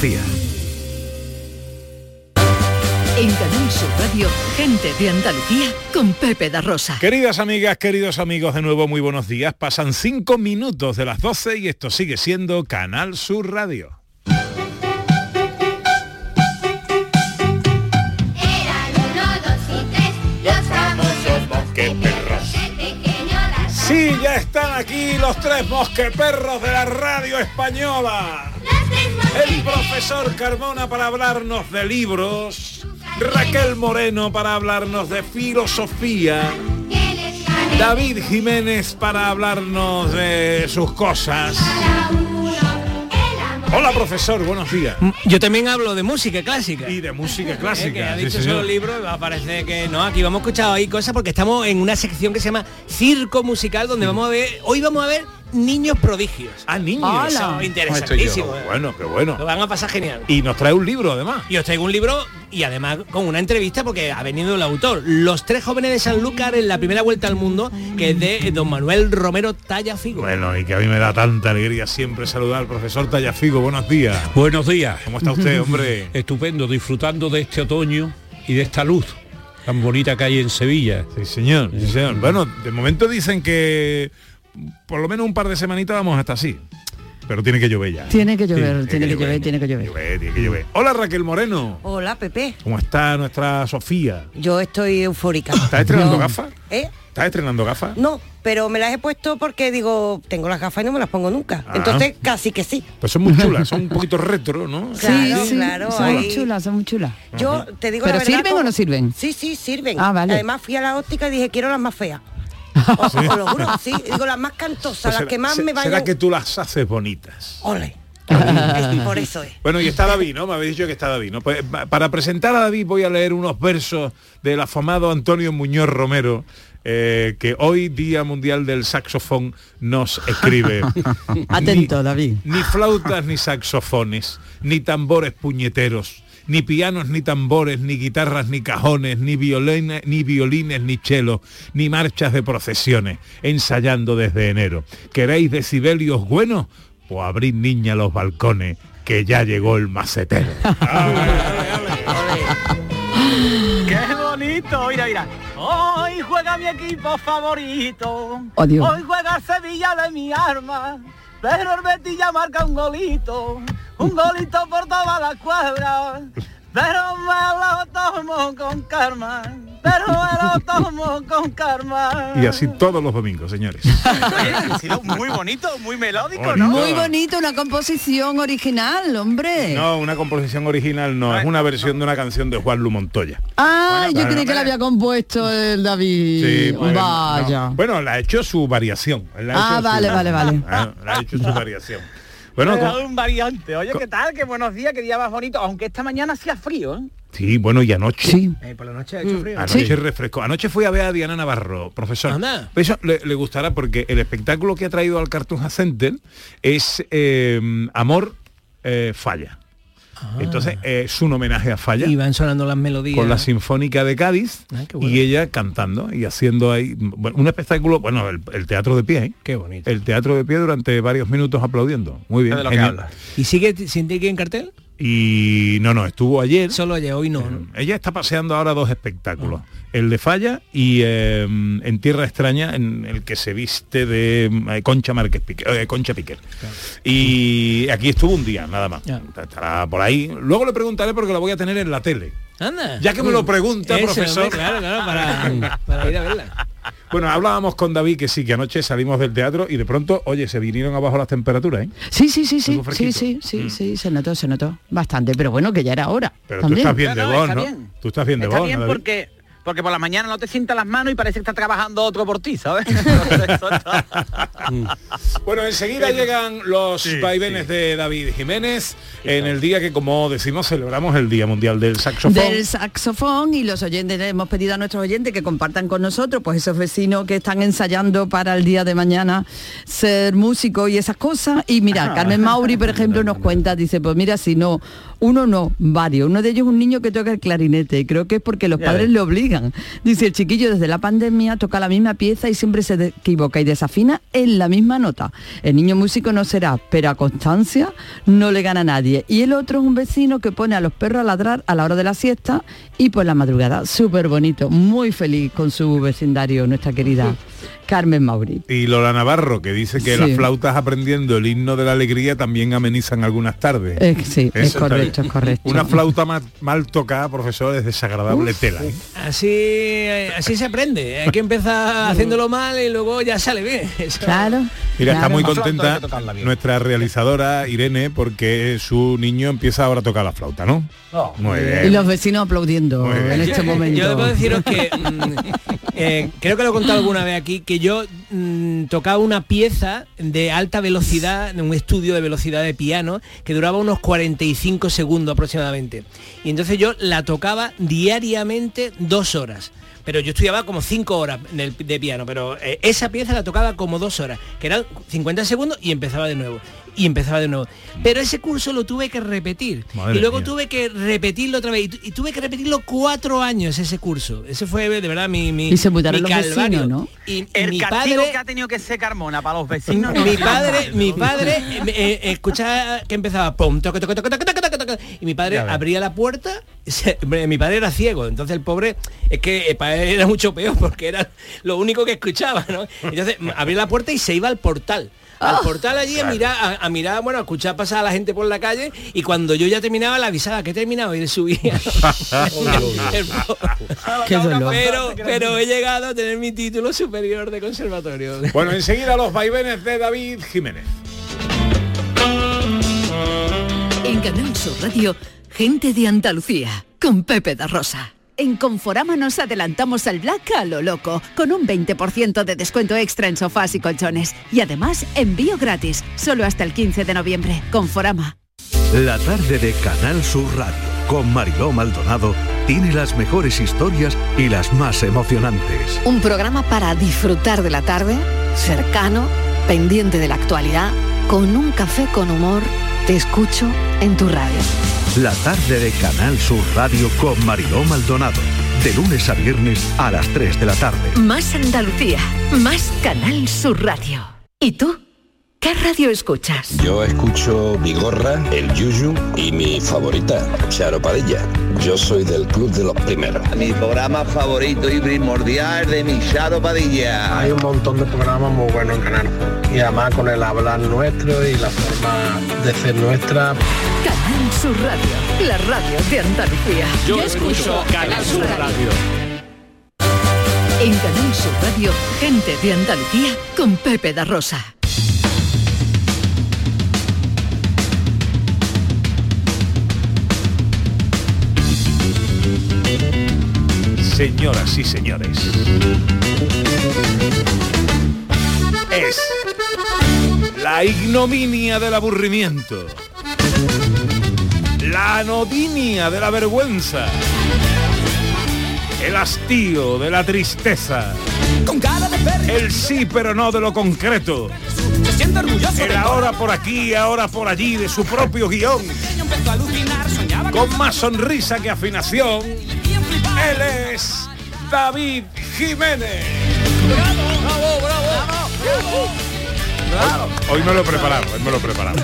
Andalucía. En Canal Sur Radio, gente de Andalucía con Pepe da Rosa. Queridas amigas, queridos amigos, de nuevo muy buenos días. Pasan cinco minutos de las 12 y esto sigue siendo Canal Sur Radio. Sí, ya están aquí los tres mosqueperros de la radio española. El profesor Carmona para hablarnos de libros, Raquel Moreno para hablarnos de filosofía, David Jiménez para hablarnos de sus cosas. Hola profesor, buenos días. Yo también hablo de música clásica. Y de música Eh, que clásica. ha dicho solo libros, va a parecer que no, aquí vamos a escuchar ahí cosas porque estamos en una sección que se llama Circo Musical, donde vamos a ver, hoy vamos a ver niños prodigios. Ah, niños. Interesantísimo. eh. Bueno, qué bueno. Lo van a pasar genial. Y nos trae un libro además. Y os traigo un libro y además con una entrevista porque ha venido el autor. Los tres jóvenes de Sanlúcar en la primera vuelta al mundo, que es de don Manuel Romero Tallafigo. Bueno, y que a mí me da tanta alegría siempre saludar al profesor Tallafigo. Buenos días. Buenos días. ¿Cómo está usted, hombre? Estupendo, disfrutando de este otoño y de esta luz tan bonita que hay en Sevilla. Sí, señor. Sí, señor. Bueno, de momento dicen que por lo menos un par de semanitas vamos hasta así. Pero tiene que llover ya. Tiene que llover, tiene que llover, tiene que llover. Llover, tiene que llover. Hola Raquel Moreno. Hola, Pepe. ¿Cómo está nuestra Sofía? Yo estoy eufórica. ¿Estás estrenando No. gafas? ¿Eh? ¿Estás estrenando gafas? No, pero me las he puesto porque digo, tengo las gafas y no me las pongo nunca. Ah. Entonces, casi que sí. Pues son muy chulas, son un poquito retro, ¿no? Claro, sí, claro, son ahí. muy chulas, son muy chulas. Yo te digo ¿Pero la verdad, sirven o no sirven? Sí, sí, sirven. Ah, vale. Además fui a la óptica y dije, quiero las más feas. Os, os lo juro, sí. Digo, las más cantosas, Pues las será- que más se- me vayan... Será que tú las haces bonitas. Ole. Por eso es. Bueno, y está David, ¿no? Me habéis dicho que está David, ¿no? Pues, pa- para presentar a David voy a leer unos versos del afamado Antonio Muñoz Romero, eh, que hoy, Día Mundial del Saxofón, nos escribe. Atento, Ni- David. Ni flautas ni saxofones, ni tambores puñeteros, ni pianos ni tambores, ni guitarras ni cajones, ni violines, ni violines ni chelos, ni marchas de procesiones, ensayando desde enero. ¿Queréis decibelios buenos? Pues abrid niña los balcones, que ya llegó el macetero. ¡Qué bonito! Mira, mira. Hoy juega mi equipo favorito. Oh, Dios. Hoy juega Sevilla de mi arma. Betis ya marca un golito. Un golito por toda la cuadra. Pero me lo tomo con karma. Pero me lo tomo con karma. Y así todos los domingos, señores. Ha sido muy bonito, muy melódico, Bonito. ¿no? Muy bonito, una composición original, hombre. No, una composición original no, es una versión de una canción de Juan Lu Montoya. Ah, yo creí que la había compuesto el David. Sí, bueno, Vaya. no. Bueno, la ha hecho su variación. Ha Ah, hecho vale, su- vale, vale. Ah, la ha hecho su variación. Bueno, con- un variante. Oye, ¿qué tal? Qué buenos días, qué día más bonito. Aunque esta mañana hacía frío, ¿eh? sí, bueno, y anoche. Sí. Eh, por la noche ha hecho frío. Anoche refrescó. Anoche fui a ver a Diana Navarro, profesor. Anda. Eso le, le gustará porque el espectáculo que ha traído al Cartoon Center es eh, Amor eh, Falla. Entonces eh, es un homenaje a Falla. Y van sonando las melodías. con la Sinfónica de Cádiz Ah, bueno. y ella cantando y haciendo ahí bueno, un espectáculo, bueno, el, el teatro de pie, ¿eh? Qué bonito. el teatro de pie durante varios minutos aplaudiendo. Muy bien. De lo que genial. habla. ¿Y sigue sin en cartel? Y no, no, estuvo ayer. Solo ayer, hoy no. ¿no? Ella está paseando ahora dos espectáculos. El de Falla y eh, en Tierra Extraña, en el que se viste de eh, Concha Márquez Piquer, eh, Concha Piquer. Y aquí estuvo un día, nada más. Estará por ahí. Luego le preguntaré porque la voy a tener en la tele. Anda. Ya que me lo pregunta, Eso, profesor. hombre, claro, claro, para, para ir a verla. Bueno, hablábamos con David que sí, que anoche salimos del teatro y de pronto, oye, se vinieron abajo las temperaturas, ¿eh? Sí, sí, sí, sí, sí, sí, sí, Mm. sí, se notó, se notó bastante, pero bueno, que ya era hora. Pero también. tú estás bien de No, no, voz, está ¿no? bien. Tú estás bien de Está voz, bien ¿no, David? porque porque por la mañana no te sientan las manos y parece que está trabajando otro por ti, ¿sabes? Bueno, enseguida llegan los vaivenes de David Jiménez en el día que, como decimos, celebramos el Día Mundial del Saxofón. del saxofón y los oyentes le hemos pedido a nuestros oyentes que compartan con nosotros pues esos vecinos que están ensayando para el día de mañana ser músicos y esas cosas. Y mira Carmen Mauri por ejemplo nos cuenta dice pues mira si no uno no varios uno de ellos es un niño que toca el clarinete y creo que es porque los padres le obligan. Dice, el chiquillo desde la pandemia toca la misma pieza y siempre se equivoca y desafina en la misma nota. El niño músico no será, pero a constancia no le gana a nadie. Y el otro es un vecino que pone a los perros a ladrar a la hora de la siesta y por la madrugada. Súper bonito, muy feliz con su vecindario, nuestra querida Carmen Mauri. Y Lola Navarro, que dice que Sí. las flautas aprendiendo el himno de la alegría también amenizan algunas tardes. Eh, sí, es Eso está correcto, es correcto. Una flauta ma- mal, tocada, profesor, es desagradable tela. ¿eh? Así, así se aprende. Hay que empezar haciéndolo mal y luego ya sale bien. Eso- Claro. Mira, está muy contenta nuestra realizadora Irene porque su niño empieza ahora a tocar la flauta, ¿no? No. Muy Y los vecinos aplaudiendo en este momento. Yo debo deciros que mm, eh, creo que lo he contado alguna vez aquí que yo mm, tocaba una pieza de alta velocidad, de un estudio de velocidad de piano que duraba unos 45 segundos aproximadamente. Y entonces yo la tocaba diariamente dos horas. Pero yo estudiaba como cinco horas de piano, pero eh, esa pieza la tocaba como dos horas, que eran 50 segundos y empezaba de nuevo. Y empezaba de nuevo. Pero ese curso lo tuve que repetir. Madre y luego mía. tuve que repetirlo otra vez. Y, tu- y tuve que repetirlo cuatro años ese curso. Ese fue de verdad mi, mi, Y se mi los vecinos, calvario. ¿no? Y, El mi castigo padre, que ha tenido que ser Carmona para los vecinos. no mi padre, mi padre eh, eh, escuchaba que empezaba pum, toque, toque, toque, toque, toque, toque, toque, y mi padre abría la puerta. se- mi padre era ciego, entonces el pobre es que eh, para él era mucho peor porque era lo único que escuchaba, ¿no? Entonces abría la puerta y se iba al portal. Al Ah. portal allí a mirar, a, a mirar, bueno, a escuchar pasar a la gente por la calle y cuando yo ya terminaba le avisaba que he terminado y él subía. Qué dolor. pero, pero he llegado a tener mi título superior de conservatorio. Bueno, enseguida los vaivenes de David Jiménez. En Canal Sur Radio, gente de Andalucía, con Pepe da Rosa. En Conforama nos adelantamos al Black a lo loco, con un 20% de descuento extra en sofás y colchones. Y además, envío gratis, solo hasta el 15 de noviembre. Conforama. La tarde de Canal Sur Radio con Mariló Maldonado tiene las mejores historias y las más emocionantes. Un programa para disfrutar de la tarde, cercano, pendiente de la actualidad, con un café con humor. Te escucho en tu radio. La tarde de Canal Sur Radio con Mariló Maldonado. De lunes a viernes a las 3 de la tarde. Más Andalucía, más Canal Sur Radio. ¿Y tú? ¿Qué radio escuchas? Yo escucho Vigorra, El Yuyu y mi favorita, Charo Padilla. Yo soy del club de los primeros. Mi programa favorito y primordial de mi Charo Padilla. Hay un montón de programas muy buenos en Canal. Y además con el hablar nuestro y la forma de ser nuestra. Canal Sur Radio, la radio de Andalucía. Yo escucho Canal Sur Radio. En Canal Sur Radio, gente de Andalucía, con Pepe da Rosa. Señoras y señores. Es la ignominia del aburrimiento. La anodinia de la vergüenza. El hastío de la tristeza. El sí pero no de lo concreto. El ahora por aquí, ahora por allí de su propio guion. Con más sonrisa que afinación. Él es David Jiménez. Hoy me lo he preparado, hoy me lo he preparado.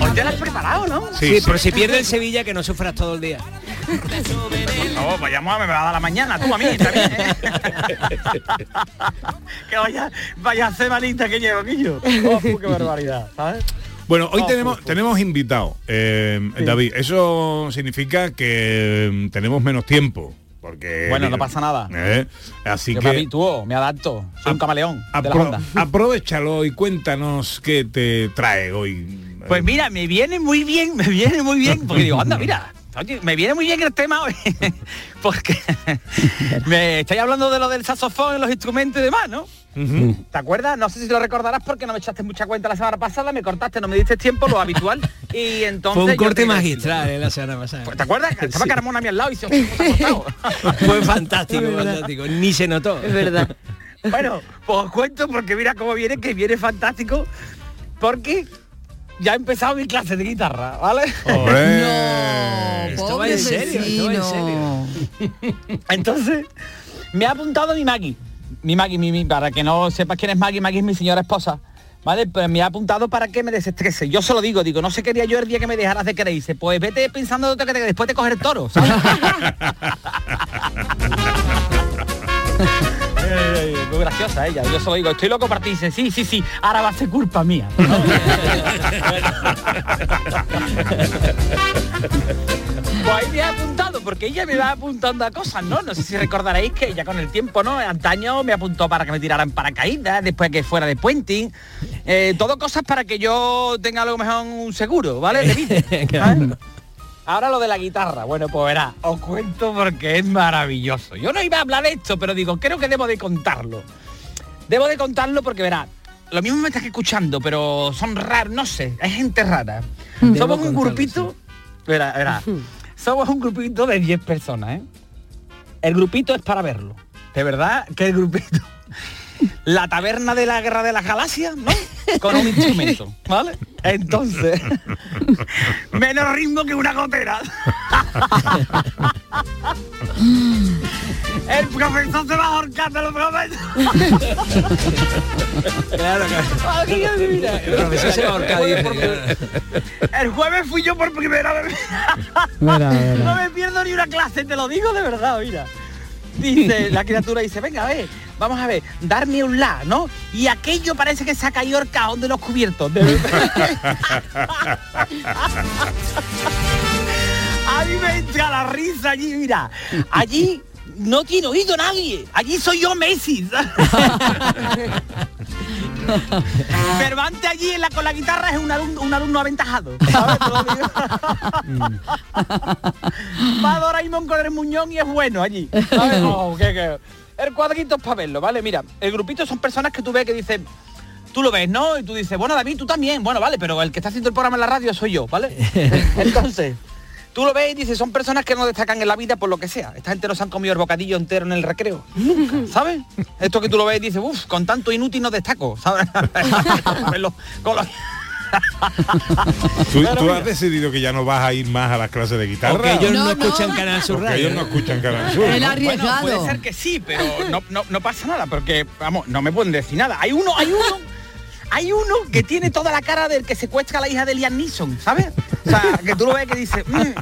Hoy te lo has preparado, ¿no? Sí, Sí, sí. pero si pierde el Sevilla que no sufras todo el día. No, vayamos a me va a dar la mañana, tú a mí también. ¿eh? que vaya, vaya semanita que llevo, Guillo. Oh, qué barbaridad, ¿sabes? Bueno, hoy Oh, tenemos, tenemos invitado, eh, David. Eso significa que mm, tenemos menos tiempo. Porque, Bueno, no pasa nada. Eh, así Yo que me habitúo, me adapto. Soy un camaleón de la apro- onda. aprovechalo y cuéntanos qué te trae hoy. Pues mira, me viene muy bien, me viene muy bien, porque digo, anda, mira, oye, me viene muy bien el tema hoy, porque me estáis hablando de lo del saxofón y los instrumentos y demás, ¿no? ¿Te acuerdas? No sé si lo recordarás porque no me echaste mucha cuenta la semana pasada, me cortaste, no me diste tiempo, lo habitual, y entonces... Fue un corte te- magistral eh, la semana pasada. Pues, ¿Te acuerdas? Estaba Sí. Carmona a mi al lado y se. Fue fantástico, fantástico. Ni se notó. Es verdad. Bueno, pues os cuento porque mira cómo viene, que viene fantástico, porque ya he empezado mi clase de guitarra, ¿vale? Hombre. Esto va en serio, esto va en vecino. Entonces, me ha apuntado mi Maggie. Mi Maggie, mi, mi- para que no sepas quién es Maggie, Maggie es mi señora esposa. ¿Vale? Pero me ha apuntado para que me desestrese. Yo se lo digo, digo, no sé qué haría yo el día que me dejaras de querer. Dice, pues vete pensando que te- después de coger el toro, ¿sabes? Muy graciosa ella, yo se lo digo, estoy loco para ti, dice, sí, sí, sí, ahora va a ser culpa mía. Pues ahí me ha apuntado, porque ella me va apuntando a cosas, ¿no? No sé si recordaréis que ella con el tiempo, ¿no? Antaño me apuntó para que me tiraran paracaídas, después que fuera de puenting. Eh, todo cosas para que yo tenga a lo mejor un seguro, ¿vale? De vida, ¿sabes? Ahora lo de la guitarra, bueno, pues verá, os cuento porque es maravilloso. Yo no iba a hablar de esto, pero digo, creo que debo de contarlo. Debo de contarlo porque verá, lo mismo me estás escuchando, pero son raros, no sé, hay gente rara. Debo Somos un grupito, verá, verá, somos un grupito de 10 personas, ¿eh? El grupito es para verlo. De verdad que el grupito. La taberna de la guerra de las galaxias, ¿no? Con un instrumento, ¿vale? Entonces, menos ritmo que una gotera. El profesor se va a ahorcar, te lo prometo. Claro, mira. El profesor se va a ahorcar, El jueves por- El jueves fui yo por primera vez. No me pierdo ni una clase, te lo digo de verdad, mira. Dice, la criatura dice, venga, a ver, vamos a ver, darme un la, ¿no? Y aquello parece que se ha caído el cajón de los cubiertos. De. A mí me entra la risa allí, mira. Allí no tiene oído nadie. Allí soy yo Messi. Cervantes allí en la, con la guitarra es un alumno, un alumno aventajado. ¿sabes? Digo. Va Doraemon con el muñón y es bueno allí. El cuadrito es para verlo, ¿vale? Mira, el grupito son personas que tú ves que dicen, tú lo ves, ¿no? Y tú dices, bueno, David, tú también. Bueno, vale, pero el que está haciendo el programa en la radio soy yo, ¿vale? Entonces, tú lo ves y dices, son personas que no destacan en la vida por lo que sea. Esta gente no se han comido el bocadillo entero en el recreo. Nunca, ¿sabes? Esto que tú lo ves y dices, uff, con tanto inútil no destaco, ¿sabes? ¿Tú, has decidido que ya no vas a ir más a las clases de guitarra? O que ellos no, No, no. escuchan Canal Sur Porque Radio. ellos no escuchan Canal Sur. El ¿no? arriesgado. Bueno, puede ser que sí, pero no, no, no pasa nada, porque, vamos, no me pueden decir nada. Hay uno, hay uno, hay uno que tiene toda la cara del que secuestra a la hija de Liam Neeson, ¿sabes? O sea, que tú lo ves que dice, "Mm".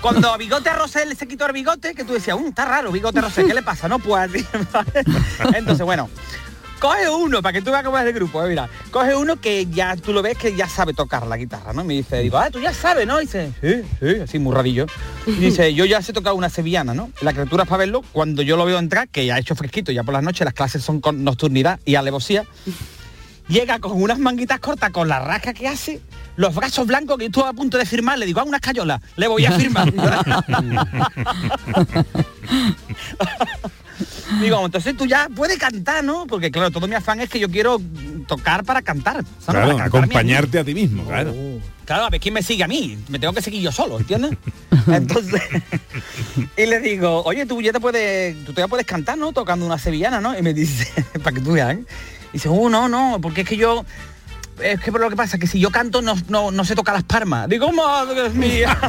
cuando a Bigote Rosel se quitó el bigote, que tú decías, "Uh, está raro, Bigote Rosel, ¿qué le pasa? No, ¿vale? Entonces, bueno, coge uno, para que tú veas cómo es el grupo, eh, mira, coge uno que ya tú lo ves que ya sabe tocar la guitarra, ¿no? Me dice, digo, ah, tú ya sabes, ¿no? Dice, sí, sí, así muy rarillo. Y dice, yo ya sé tocar una sevillana, ¿no? La criatura es para verlo, cuando yo lo veo entrar, que ya ha hecho fresquito, ya por las noches las clases son con nocturnidad y alevosía, llega con unas manguitas cortas, con la rasca que hace, los brazos blancos que estuve a punto de firmar, le digo, a unas cayolas, le voy a firmar. Digo, entonces tú ya puedes cantar, ¿no? Porque claro, todo mi afán es que yo quiero tocar para cantar. ¿sabes? Claro, Para a acompañarte a ti mismo, claro. Claro, a ver quién me sigue a mí. Me tengo que seguir yo solo, ¿entiendes? Entonces, y le digo, oye, tú ya te puedes, tú ya puedes cantar, ¿no? Tocando una sevillana, ¿no? Y me dice, para que tú veas, ¿eh? Y dice, uh, no, no, porque es que yo. Es que lo que pasa es que si yo canto no, no, no sé tocar las palmas. Digo, madre mía.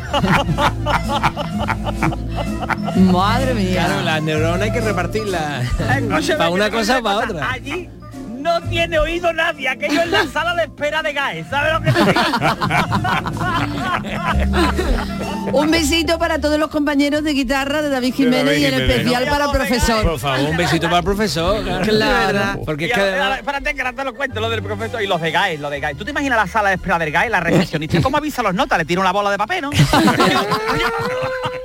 Madre mía. Claro, las neuronas hay que repartirlas. Escúchame, para una cosa cuento para cosa. otra. Allí no tiene oído nadie, aquello es la sala de espera de GAE, ¿sabes lo que te digo? Un besito para todos los compañeros de guitarra de David De David Jiménez y en Jiménez. especial para el profesor. Por favor, un besito para el profesor. Claro. Porque es que espérate te lo cuento, lo del profesor y los de GAE, lo de GAE. ¿Tú te imaginas la sala de espera del GAE, la recepcionista? ¿Cómo avisa los notas? Le tira una bola de papel, ¿no?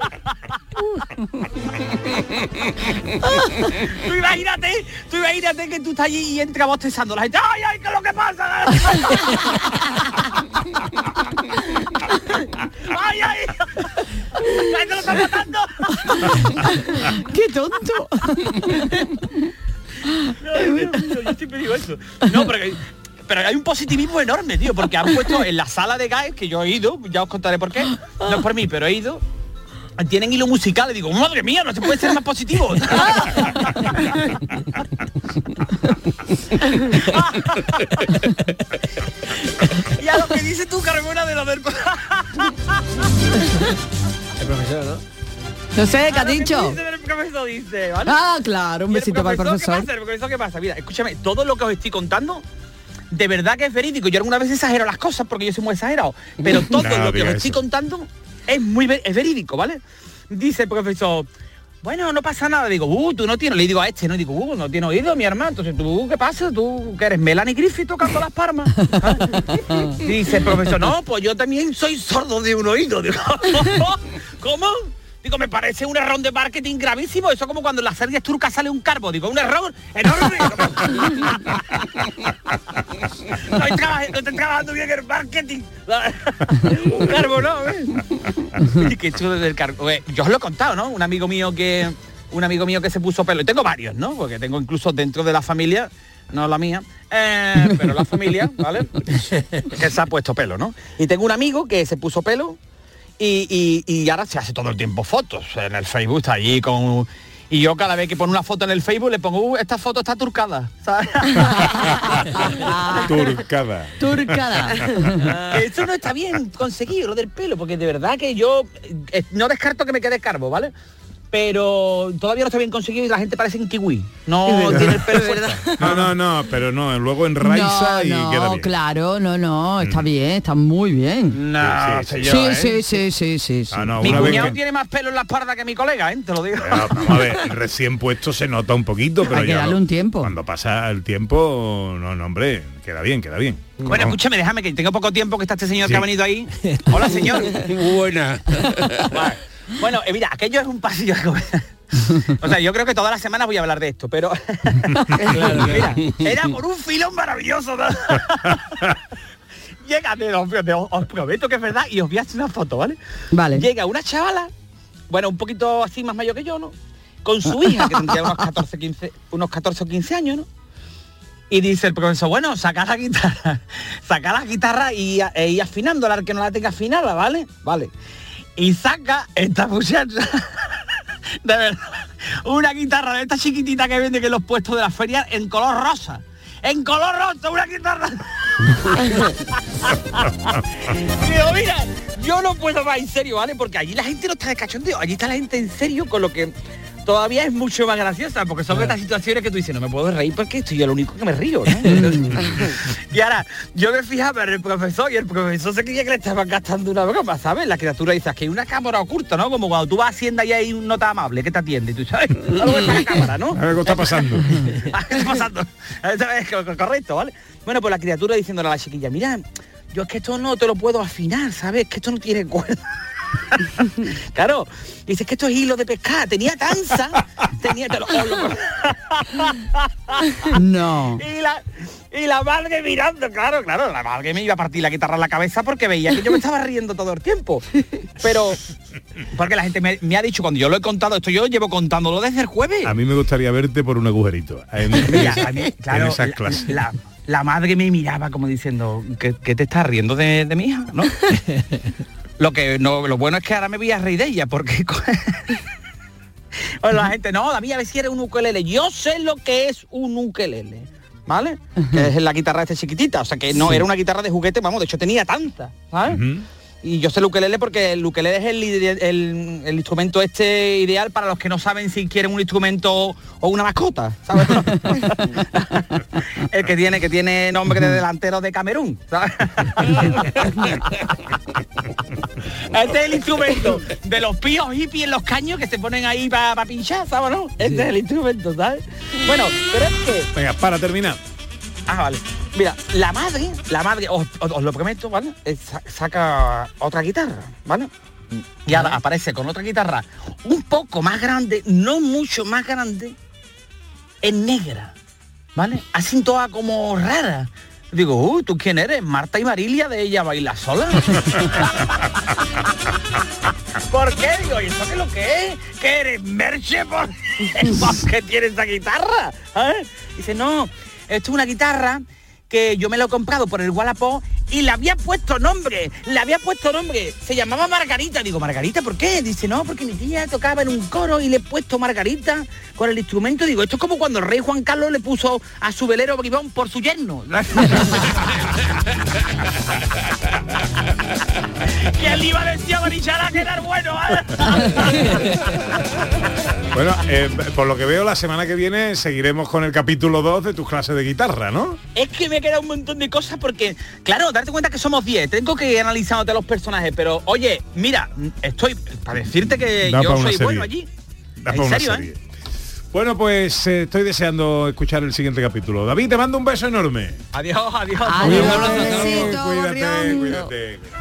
tú imagínate, tú imagínate que tú estás allí y entra bostezando la gente. ¡Ay, ay, qué es lo que pasa! ¡Ay, ay! ¡Ay, te lo está matando! ¡Qué tonto! Mío, yo siempre digo eso. No, pero, que- pero hay un positivismo enorme, tío, porque han puesto en la sala de GAE, que yo he ido, ya os contaré por qué, no es por mí, pero he ido, tienen hilo musical y digo, madre mía, no se puede ser más positivo. y a lo que dices tú, Carmona, de lo del... El profesor, ¿no? No sé, ¿qué ha dicho? Dice, el profesor dice, ¿vale? Ah, claro, un ¿Y el besito para el profesor. ¿Qué pasa? ¿El profesor qué pasa? Mira, escúchame, todo lo que os estoy contando, de verdad que es verídico. Yo alguna vez exagero las cosas porque yo soy muy exagerado. Pero todo No, lo que os estoy contando es muy es verídico, ¿vale? Dice el profesor, bueno, no pasa nada. Digo, uh, tú no tienes, le digo a este, no digo, uh, no tiene oído, mi hermano. Entonces, tú, ¿qué pasa? Tú que eres Melanie Griffith tocando las palmas. Dice el profesor, no, pues yo también soy sordo de un oído. Digo, ¿cómo? Digo, me parece un error de marketing gravísimo. Eso como cuando en las series turcas sale un carbo. Digo, un error enorme. no, estoy trabajando, no estoy trabajando bien el marketing. un carbo, ¿no? Y qué chulo del carbo. Eh, Yo os lo he contado, ¿no? Un amigo mío que un amigo mío que se puso pelo. Y tengo varios, ¿no? Porque tengo incluso dentro de la familia, no la mía, eh, pero la familia, ¿vale? que se ha puesto pelo, ¿no? Y tengo un amigo que se puso pelo y, y- y ahora se hace todo el tiempo fotos en el Facebook, está allí con... Y yo cada vez que pone una foto en el Facebook le pongo, "Uh, esta foto está turcada. ¿sabes? Turcada. Turcada. Eso no está bien conseguido, lo del pelo, porque de verdad que yo eh, no descarto que me quede calvo, ¿vale? Pero todavía no está bien conseguido y la gente parece un kiwi. No tiene el pelo fuerte. No, no, no, pero no, luego enraiza no, y no, queda bien. claro, no, no, está bien, está muy bien. No, Sí, sí, yo, Sí, ¿eh? sí, sí, sí, sí, sí. Ah, no, Mi cuñado que- tiene más pelo en la espalda que mi colega, ¿eh? Te lo digo. Vamos a ver, recién puesto se nota un poquito, pero Hay que ya darle lo- un tiempo. Cuando pasa el tiempo, no, no, hombre, queda bien, queda bien. Bueno, No. escúchame, déjame que tengo poco tiempo que está este señor Sí. que ha venido ahí. Hola, señor. Buena. Bueno, eh, mira, aquello es un pasillo. O sea, yo creo que todas las semanas voy a hablar de esto, pero mira, era por un filón maravilloso. ¿no? Llega, de- os, de- os prometo que es verdad y os voy a hacer una foto, ¿vale? Vale. Llega una chavala, bueno, un poquito así más mayor que yo, ¿no? Con su hija, que tendría unos 14, 15, unos 14 o 15 años, ¿no? Y dice el profesor, bueno, saca la guitarra, saca la guitarra y, e ir afinándola, al que no la tenga afinada, ¿vale? Vale. Y saca esta muchacha, de verdad, una guitarra de esta chiquitita que vende que los puestos de la feria en color rosa. En color rosa, una guitarra. Digo, mira, yo no puedo más en serio, ¿vale? Porque allí la gente no está de cachondeo, allí está la gente en serio con lo que todavía es mucho más graciosa, porque son estas situaciones que tú dices, no me puedo reír porque estoy yo el único que me río, ¿no? y ahora, yo me fijaba en el profesor y el profesor se creía que le estaban gastando una broma, ¿sabes? La criatura dice, que hay una cámara oculta, ¿no? Como cuando tú vas a Hacienda y hay un nota amable que te atiende, tú sabes, algo está la cámara, ¿no? Algo está pasando. ¿Qué está pasando? Correcto, ¿vale? Bueno, pues la criatura diciéndole a la chiquilla, mira, yo es que esto no te lo puedo afinar, ¿sabes? Que esto no tiene cuerda. claro, dices que esto es hilo de pescar, tenía tanza, tenía... te lo- No. y la y la madre mirando, claro, claro, la madre me iba a partir la guitarra en la cabeza porque veía que yo me estaba riendo todo el tiempo. Pero porque la gente me, me ha dicho cuando yo lo he contado, esto yo llevo contándolo desde el jueves. A mí me gustaría verte por un agujerito. En, Mira, en- a mí, en claro, esas la- clases. La, la madre me miraba como diciendo, ¿qué, qué te estás riendo de, de mi hija? ¿No? lo que no, lo bueno es que ahora me voy a reír de ella, porque o la gente, no, David, a ver si eres un ukelele. Yo sé lo que es un ukelele, ¿vale? Que es la guitarra esta chiquitita, o sea que no Sí. era una guitarra de juguete, vamos, de hecho tenía tanta, ¿sabes? Ujú. Y yo sé el ukelele porque el ukelele es el, ide- el- el instrumento este ideal para los que no saben si quieren un instrumento o una mascota, ¿sabes? el que tiene que tiene nombre de delantero de Camerún, ¿sabes? este es el instrumento de los píos hippies en los caños que se ponen ahí para pinchar, ¿sabes? No? Este es el instrumento, ¿sabes? Bueno, pero es que Venga, para terminar. Ah, vale. Mira, la madre, la madre, os, os- os lo prometo, ¿vale? Eh, sa- saca otra guitarra, ¿vale? Y ahora aparece con otra guitarra un poco más grande, no mucho más grande, en negra, ¿vale? Así toda como rara. Digo, uy, ¿tú quién eres? Marta y Marilia de ella baila sola. ¿Por qué? Digo, ¿y eso qué es lo que es? ¿Que eres Merche por, porque tienes esa guitarra? ¿Eh? Dice, no, esto es una guitarra que yo me lo he comprado por el Wallapop y le había puesto nombre, le había puesto nombre, se llamaba Margarita. Digo, ¿Margarita por qué? Dice, no, porque mi tía tocaba en un coro y le he puesto Margarita con el instrumento. Digo, esto es como cuando el rey Juan Carlos le puso a su velero bribón por su yerno. ¿Quién le iba a decir a Barichara que era el bueno? Bueno, eh, por lo que veo, la semana que viene seguiremos con el capítulo 2 de tus clases de guitarra, ¿no? Es que me queda un montón de cosas porque, claro, darte cuenta que somos 10, tengo que ir analizándote los personajes, pero oye, mira, estoy para decirte que Da yo soy serie. bueno allí. Da ¿En serio, serie. eh? Bueno, pues eh, estoy deseando escuchar el siguiente capítulo. David, te mando un beso enorme. Adiós, adiós. Adiós, Cuídate, cuídate.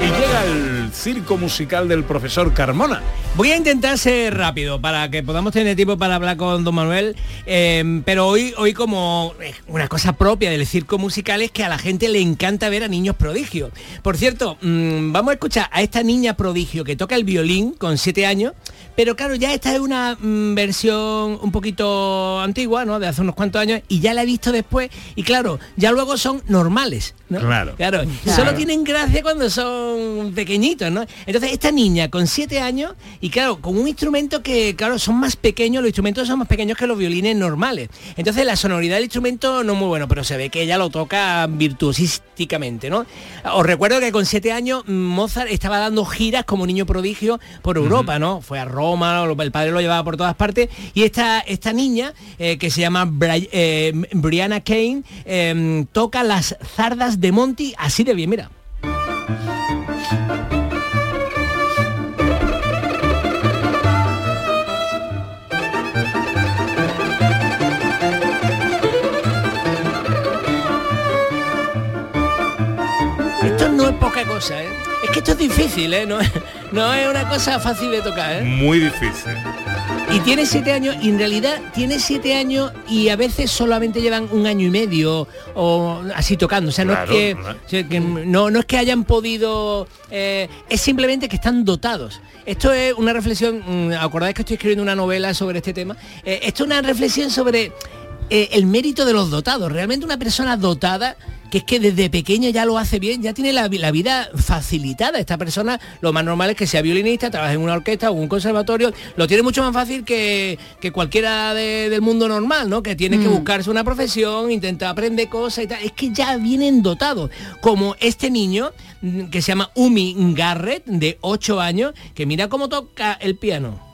Y llega el circo musical del profesor Carmona. Voy a intentar ser rápido para que podamos tener tiempo para hablar con don Manuel, eh, pero hoy, hoy como una cosa propia del circo musical es que a la gente le encanta ver a niños prodigios. Por cierto, mm, vamos a escuchar a esta niña prodigio que toca el violín con siete años, pero claro, ya esta es una mm, versión un poquito antigua, ¿no? De hace unos cuantos años, y ya la he visto después, y claro, ya luego son normales. ¿no? Claro. Claro, solo tienen gracia cuando son pequeñitos, ¿no? Entonces esta niña con siete años y claro, con un instrumento que, claro, son más pequeños, los instrumentos son más pequeños que los violines normales. Entonces la sonoridad del instrumento no es muy bueno, pero se ve que ella lo toca virtuosísticamente, ¿no? Os recuerdo que con siete años Mozart estaba dando giras como niño prodigio por Europa, ¿no? Fue a Roma, lo- el padre lo llevaba por todas partes y esta, esta niña, eh, que se llama Bri- eh, Brianna Kane, eh, toca las zardas de Monty así de bien, mira. Esto no es poca cosa, ¿eh? Es que esto es difícil, ¿eh? No, es- no es una cosa fácil de tocar, ¿eh? Muy difícil. Y tiene siete años, y en realidad tiene siete años y a veces solamente llevan un año y medio o así tocando. O sea, no Claro, es que, claro. o sea, que no, no es que hayan podido, eh, es simplemente que están dotados. Esto es una reflexión, mm, acordáis que estoy escribiendo una novela sobre este tema. Eh, esto es una reflexión sobre eh, el mérito de los dotados. Realmente una persona dotada que es que desde pequeño ya lo hace bien, ya tiene la, la vida facilitada. Esta persona, lo más normal es que sea violinista, trabaje en una orquesta o un conservatorio, lo tiene mucho más fácil que, que cualquiera de- del mundo normal, ¿no? Que tiene que Mm. buscarse una profesión, intentar aprender cosas y tal. Es que ya vienen dotados. Como este niño mm, que se llama Umi Garrett, de 8 años, que mira cómo toca el piano.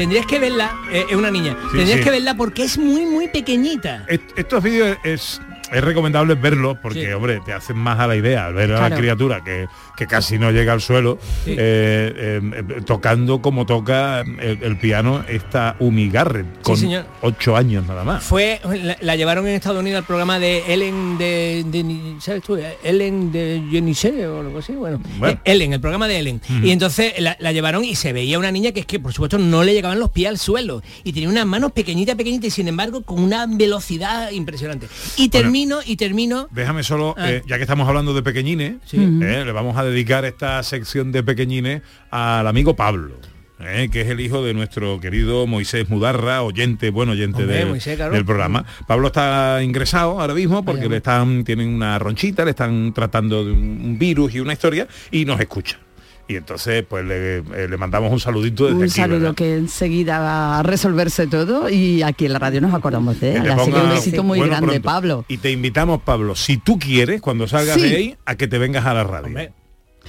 Tendrías que verla, eh, es una niña, Sí, tendrías sí. que verla porque es muy, muy pequeñita. Est- Estos vídeos es, es recomendable verlos porque, Sí. hombre, te hacen más a la idea ver a la criatura que, que casi no llega al suelo, Sí. eh, eh, eh, tocando como toca el, el piano esta Umi Garrett, con ocho años nada más. Fue, la, la llevaron en Estados Unidos al programa de Ellen de, de- ¿sabes tú? Ellen de Jenny o algo así, bueno. Bueno. Eh, Ellen, el programa de Ellen. Y entonces la, la llevaron y se veía una niña que es que por supuesto no le llegaban los pies al suelo y tenía unas manos pequeñitas, pequeñitas y sin embargo con una velocidad impresionante. Y termino, y termino. Déjame solo, Ah. ya que estamos hablando de pequeñines, le vamos a dedicar esta sección de pequeñines al amigo Pablo. eh, que es el hijo de nuestro querido Moisés Mudarra, oyente, buen oyente Hombre, del, Moisés, claro. del programa. Pablo está ingresado ahora mismo porque le están, tienen una ronchita, le están tratando de un, un virus y una historia y nos escucha. Y entonces, pues le, eh, le mandamos un saludito desde Un aquí. saludo ¿verdad? que enseguida va a resolverse todo y aquí en la radio nos acordamos de él. Así que un besito muy bueno grande, pronto. Pablo. Y te invitamos, Pablo, si tú quieres, cuando salgas Sí. de ahí, a que te vengas a la radio.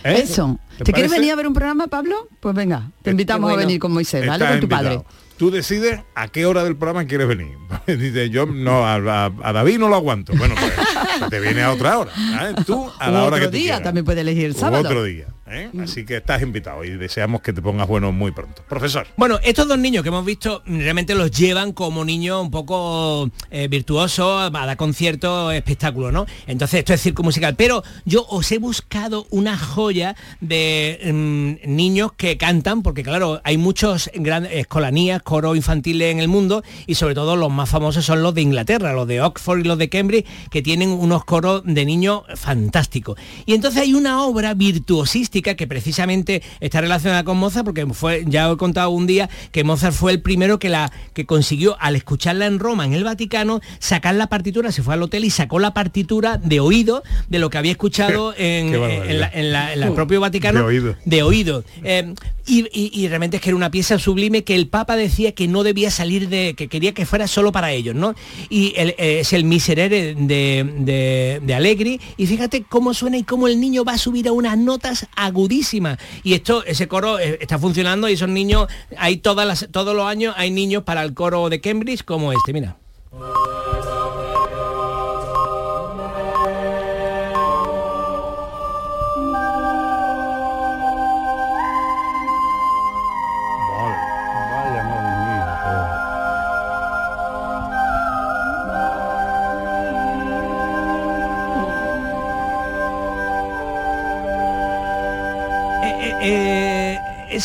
¿Eh? Eso. ¿Te, quieres venir a ver un programa, Pablo? Pues venga, te invitamos bueno. a venir con Moisés, ¿vale? Estás Con tu invitado. padre. Tú decides a qué hora del programa quieres venir. Dice, yo no, a, a- a David no lo aguanto. Bueno, pues te viene a otra hora. ¿sabes? Tú a la hora otro que tú día quieras. también puede elegir el U sábado. otro día. ¿Eh? Así que estás invitado y deseamos que te pongas bueno muy pronto. Profesor. Bueno, estos dos niños que hemos visto realmente los llevan como niños un poco eh, virtuosos a dar conciertos, espectáculos, ¿no? Entonces esto es circo musical. Pero yo os he buscado una joya de mm, niños que cantan, porque claro, hay muchos grandes escolanías, coros infantiles en el mundo y sobre todo los más famosos son los de Inglaterra, los de Oxford y los de Cambridge, que tienen unos coros de niños fantásticos. Y entonces hay una obra virtuosística que precisamente está relacionada con Mozart, porque fue, ya he contado un día que Mozart fue el primero que la que consiguió al escucharla en Roma, en el Vaticano, sacar la partitura, se fue al hotel y sacó la partitura de oído de lo que había escuchado en, en la- en la- en el propio Vaticano De oído. de oído. Eh, y, y- y realmente es que era una pieza sublime que el Papa decía que no debía salir de, que quería que fuera solo para ellos, ¿no? Y el- eh, es el Miserere de, de, de Allegri. Y fíjate cómo suena y cómo el niño va a subir a unas notas agudísimas. Y esto, ese coro eh, está funcionando y esos niños, hay todas las, todos los años hay niños para el coro de Cambridge como este, mira.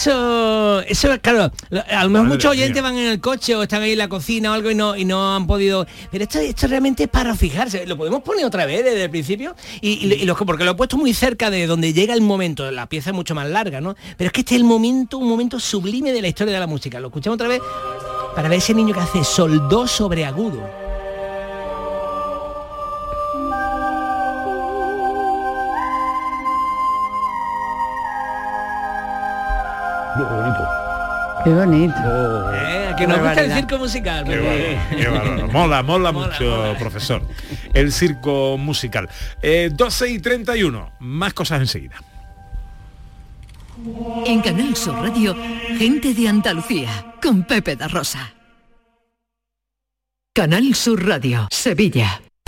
Eso, eso, claro, a lo mejor Madre muchos oyentes mía. van en el coche o están ahí en la cocina o algo y no, y no han podido. Pero esto, esto realmente es para fijarse. Lo podemos poner otra vez desde el principio. Y, y- y lo- porque lo he puesto muy cerca de donde llega el momento. La pieza es mucho más larga, ¿no? Pero es que este es el momento, un momento sublime de la historia de la música. Lo escuchamos otra vez para ver ese niño que hace sol do sobre agudo. Qué bonito. Eh, que nos gusta el circo musical. Qué. Mola, mola mucho, profesor. El circo musical. Eh, 12 y 31. Más cosas enseguida. En Canal Sur Radio, gente de Andalucía, con Pepe da Rosa. Canal Sur Radio, Sevilla.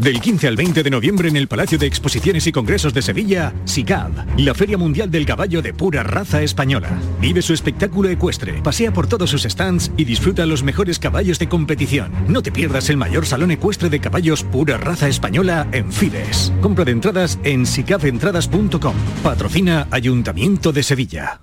Del 15 al 20 de noviembre en el Palacio de Exposiciones y Congresos de Sevilla, SICAV, la Feria Mundial del Caballo de pura raza española. Vive su espectáculo ecuestre, pasea por todos sus stands y disfruta los mejores caballos de competición. No te pierdas el mayor salón ecuestre de caballos pura raza española en Fides. Compra de entradas en sicaventradas.com. Patrocina Ayuntamiento de Sevilla.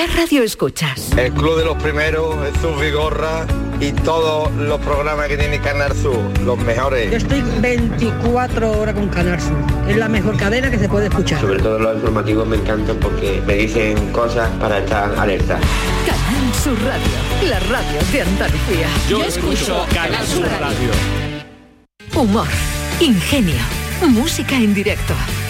¿Qué radio escuchas? El Club de los Primeros, Jesús Vigorra y todos los programas que tiene Canal Sur, los mejores. Yo estoy 24 horas con Canal Sur. Es la mejor cadena que se puede escuchar. Sobre todo los informativos me encantan porque me dicen cosas para estar alerta. Canal Sur Radio, la radio de Andalucía. Yo escucho Canal Sur Radio. Humor, ingenio, música en directo,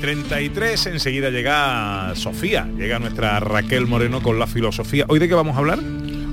33, enseguida llega Sofía, llega nuestra Raquel Moreno con la filosofía. ¿Hoy de qué vamos a hablar?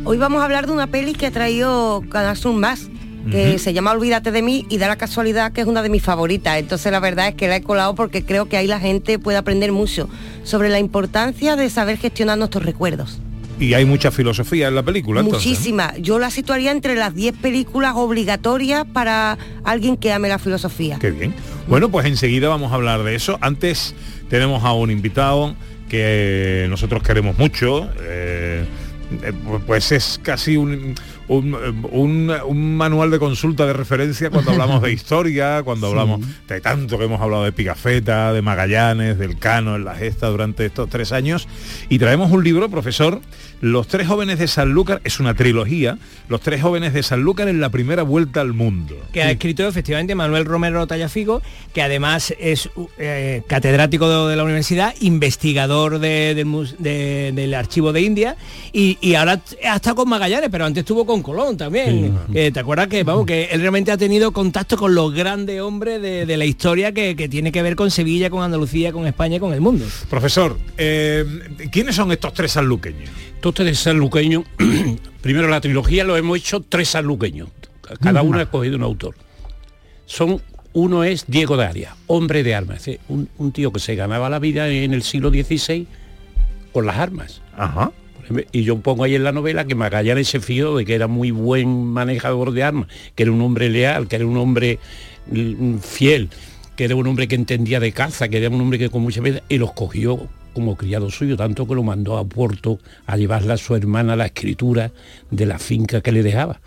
Hoy vamos a hablar de una peli que ha traído Canal Sur Más, que se llama Olvídate de mí y da la casualidad que es una de mis favoritas. Entonces la verdad es que la he colado porque creo que ahí la gente puede aprender mucho sobre la importancia de saber gestionar nuestros recuerdos. Y hay mucha filosofía en la película. Muchísima. Yo la situaría entre las 10 películas obligatorias para alguien que ame la filosofía. Qué bien. Bueno, pues enseguida vamos a hablar de eso. Antes tenemos a un invitado que nosotros queremos mucho. eh, eh, pues es casi un, un, un- un manual de consulta de referencia cuando hablamos de historia, cuando hablamos de tanto que hemos hablado de Pigafetta, de Magallanes, del Cano, en la gesta durante estos tres años. Y traemos un libro, profesor, Los tres jóvenes de Sanlúcar, es una trilogía, Los tres jóvenes de Sanlúcar en la primera vuelta al mundo. que ha escrito efectivamente Manuel Romero Tallafigo, que además es eh, catedrático de, de la universidad, investigador de- del mus- de- del archivo de India y, y ahora ha estado con Magallanes, pero antes estuvo con Colón también. Que, ¿Te acuerdas que, vamos, que él realmente ha tenido contacto con los grandes hombres de, de la historia que, que tiene que ver con Sevilla, con Andalucía, con España y con el mundo? Profesor, eh, ¿quiénes son estos tres sanluqueños? Estos tres sanluqueños, primero la trilogía lo hemos hecho tres sanluqueños. Cada uno ha escogido un autor. Son, uno es Diego de Arias, hombre de armas, un, un tío que se ganaba la vida en el siglo XVI con las armas. Ajá. Y yo pongo ahí en la novela que Magallanes se fió de que era muy buen manejador de armas, que era un hombre leal, que era un hombre mm, fiel, que era un hombre que entendía de caza, que era un hombre que con mucha veces y los cogió como criado suyo, tanto que lo mandó a Puerto a llevarle a su hermana la escritura de la finca que le dejaba.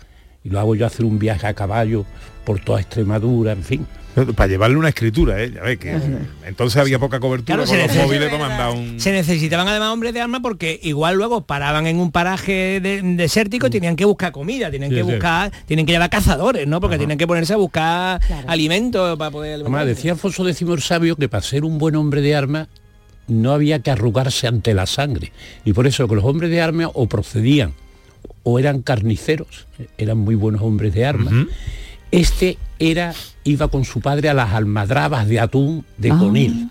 Y lo hago yo hacer un viaje a caballo por toda Extremadura, en fin. Para llevarle una escritura, ¿eh? Ya ves que entonces había poca cobertura Claro, con se los móviles para mandar un... Se necesitaban además hombres de armas porque igual luego paraban en un paraje de- desértico y tenían que buscar comida, tienen Sí, que sí. buscar, tienen que llevar cazadores, ¿no? Porque tienen que ponerse a buscar alimentos para poder Además, decía Alfonso X el Sabio que para ser un buen hombre de armas no había que arrugarse ante la sangre. Y por eso que los hombres de armas o procedían o eran carniceros, eran muy buenos hombres de armas. Este era, iba con su padre a las almadrabas de atún de Conil.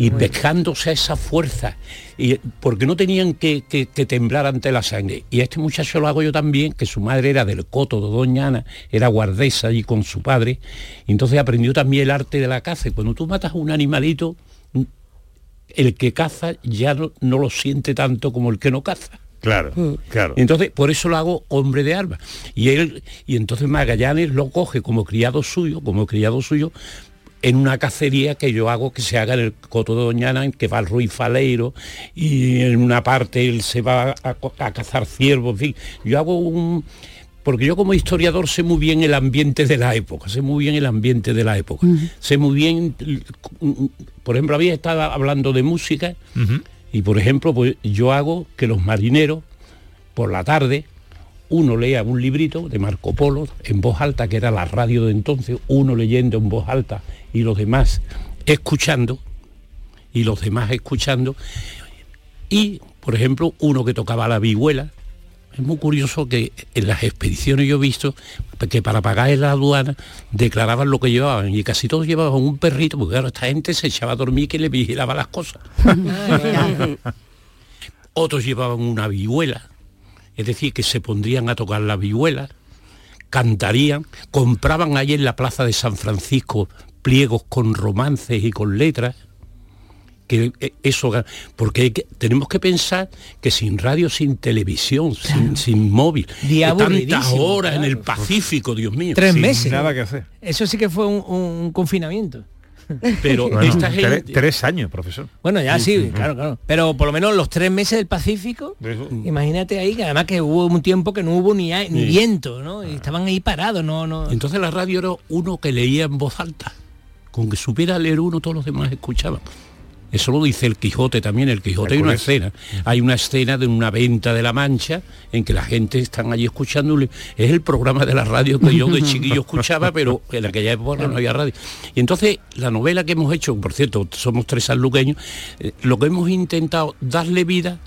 Y pescándose a esa fuerza, y, porque no tenían que, que- que temblar ante la sangre. Y a este muchacho lo hago yo también, que su madre era del Coto de Doña Ana, era guardesa allí con su padre, y entonces aprendió también el arte de la caza. Y cuando tú matas a un animalito, el que caza ya no, no lo siente tanto como el que no caza. Claro, claro. Entonces, por eso lo hago hombre de armas. Y él, y entonces Magallanes lo coge como criado suyo, como criado suyo, en una cacería que yo hago que se haga en el Coto de Doñana, en que va el Ruiz Faleiro, y en una parte él se va a, cazar ciervos, en fin. Yo hago un. Porque yo como historiador sé muy bien el ambiente de la época, sé muy bien el ambiente de la época. Sé muy bien, por ejemplo, había estado hablando de música, y por ejemplo, pues yo hago que los marineros, por la tarde, uno lea un librito de Marco Polo en voz alta, que era la radio de entonces, uno leyendo en voz alta y los demás escuchando, y los demás escuchando, y, por ejemplo, uno que tocaba la vihuela. Es muy curioso que en las expediciones yo he visto que para pagar en la aduana declaraban lo que llevaban y casi todos llevaban un perrito, porque claro, esta gente se echaba a dormir que le vigilaba las cosas. Otros llevaban una vihuela, es decir, que se pondrían a tocar la vihuela, cantarían, compraban ahí en la plaza de San Francisco pliegos con romances y con letras, que eso, porque hay que- tenemos que pensar que sin radio, sin televisión, sin, sin móvil, tantas horas en el Pacífico, Dios mío. Tres meses. que hacer. Eso sí que fue un, un confinamiento. Pero Bueno, esta gente... tres años, profesor. Bueno, ya Sí, claro, claro. Pero por lo menos los tres meses del Pacífico, imagínate ahí que además que hubo un tiempo que no hubo ni, a- ni Sí. viento, ¿no? Y estaban ahí parados, no, no. Entonces la radio era uno que leía en voz alta. Con que supiera leer uno, todos los demás escuchaban. Eso lo dice el Quijote también. El Quijote hay una escena. Hay una escena de una venta de la Mancha en que la gente están allí escuchando. Es el programa de la radio que yo de chiquillo escuchaba, pero en aquella época no había radio. Y entonces la novela que hemos hecho, por cierto, somos tres sanluqueños, eh, lo que hemos intentado darle vida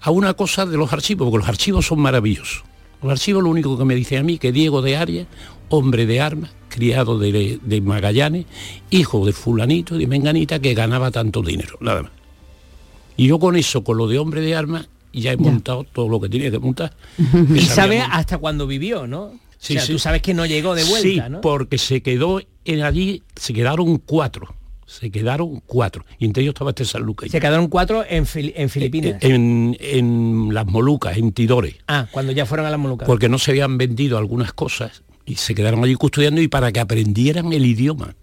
a una cosa de los archivos, porque los archivos son maravillosos. Los archivos lo único que me dicen a mí que Diego de Arias, hombre de armas, criado de, de Magallanes, hijo de fulanito de menganita que ganaba tanto dinero, nada más. Y yo con eso, con lo de hombre de armas, ya he montado todo lo que tenía que montar. Que Y montar. hasta cuándo vivió, ¿no? Sí, o sea, sí. tú sabes que no llegó de vuelta, Sí, ¿no? porque se quedó en allí, se quedaron cuatro. Se quedaron cuatro. Y entre ellos estaba este sanluqueño. Se quedaron cuatro en, Fili- en Filipinas. En, en las Molucas, en Tidore. ah, cuando ya fueron a las Molucas. porque no se habían vendido algunas cosas y se quedaron allí custodiando y para que aprendieran el idioma.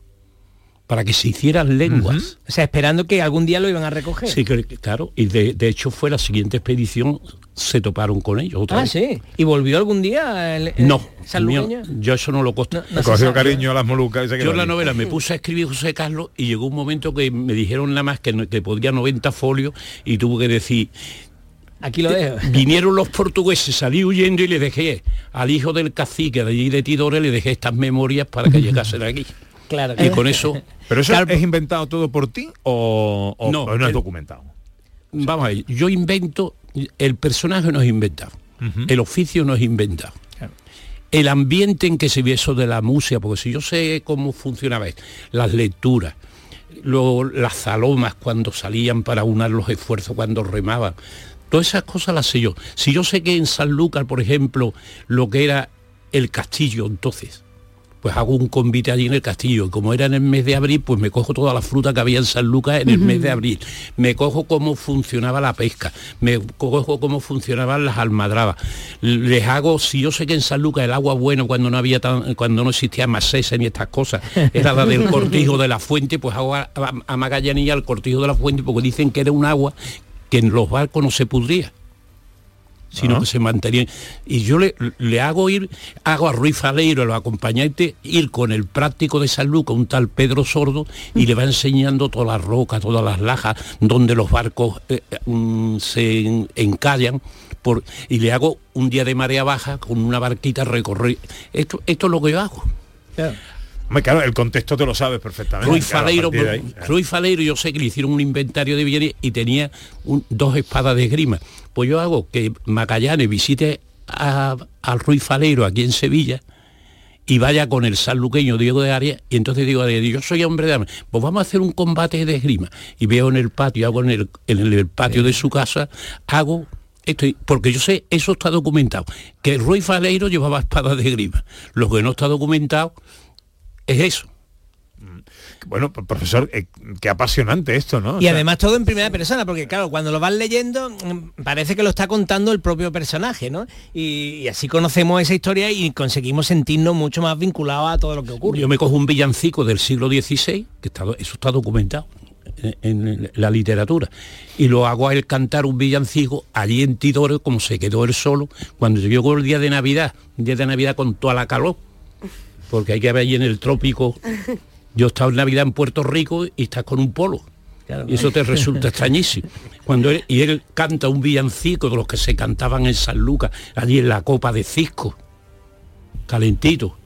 para que se hicieran lenguas. O sea, esperando que algún día lo iban a recoger. Sí, claro, y de, de hecho fue la siguiente expedición, se toparon con ellos otra Ah, vez. sí. ¿Y volvió algún día el, el No, mío, yo eso no lo. Le cogió cariño a las molucas Yo en la novela me puse a escribir José Carlos y llegó un momento que me dijeron nada más que, no- que podía 90 folios y tuve que decir, Aquí lo dejo. vinieron los portugueses, salí huyendo y le dejé al hijo del cacique de allí de Tidore, le dejé estas memorias para que llegasen aquí. Claro. Y con eso... ¿Pero eso es inventado todo por ti o, o- No, o no es el- documentado? Vamos a ver, yo invento, el personaje no es inventado, el oficio no es inventado. El ambiente en que se ve eso de la música, porque si yo sé cómo funcionaba esto, las lecturas, lo- las zalomas cuando salían para unar los esfuerzos, cuando remaban, todas esas cosas las sé yo. Si yo sé que en Sanlúcar, por ejemplo, lo que era el castillo entonces, pues hago un convite allí en el castillo. Como era en el mes de abril, pues me cojo toda la fruta que había en San Lucas en el mes de abril. Me cojo cómo funcionaba la pesca, me cojo cómo funcionaban las almadrabas. Les hago, si yo sé que en San Lucas el agua bueno cuando no había tan, cuando no existía más ni estas cosas, era la del cortijo de la fuente, pues hago a, a- a Magallanilla el cortijo de la fuente porque dicen que era un agua que en los barcos no se pudría sino Ah. que se mantenían. Y yo le, le hago ir, hago a Ruiz Faleiro, los acompañantes, ir con el práctico de San Lucas, un tal Pedro Sordo, y le va enseñando todas las rocas, todas las lajas, donde los barcos eh, mm, se en- encallan. Por, y le hago un día de marea baja con una barquita recorrer. Esto, esto es lo que yo hago. Claro, el contexto te lo sabes perfectamente. Ruiz claro, a Faleiro. Ruiz yo sé que le hicieron un inventario de bienes y tenía un- dos espadas de esgrima. Pues yo hago que Magallanes visite a, al Ruiz Faleiro aquí en Sevilla y vaya con el sanluqueño Diego de Arias y entonces digo a yo soy hombre de armas, pues vamos a hacer un combate de esgrima. Y veo en el patio, hago en el, en el patio de su casa, hago esto, y- porque yo sé, eso está documentado, que Ruiz Faleiro llevaba espadas de esgrima. Lo que no está documentado es eso. Bueno, p- profesor, eh, qué apasionante esto, ¿no? O Y sea, además todo en primera persona, porque claro, cuando lo vas leyendo mm, parece que lo está contando el propio personaje, ¿no? Y, y así conocemos esa historia y conseguimos sentirnos mucho más vinculados a todo lo que ocurre. Yo me cojo un villancico del siglo XVI, que está, eso está documentado en, en la literatura, y lo hago a él cantar un villancico allí en Tidore, como se quedó él solo, cuando llegó el día de Navidad, un día de Navidad con toda la calor, porque hay que ver allí en el trópico. Yo estaba en Navidad en Puerto Rico y estás con un polo. Y eso te resulta extrañísimo. Cuando él, y él canta un villancico de los que se cantaban en San Lucas, allí en la copa de Cisco, calentito.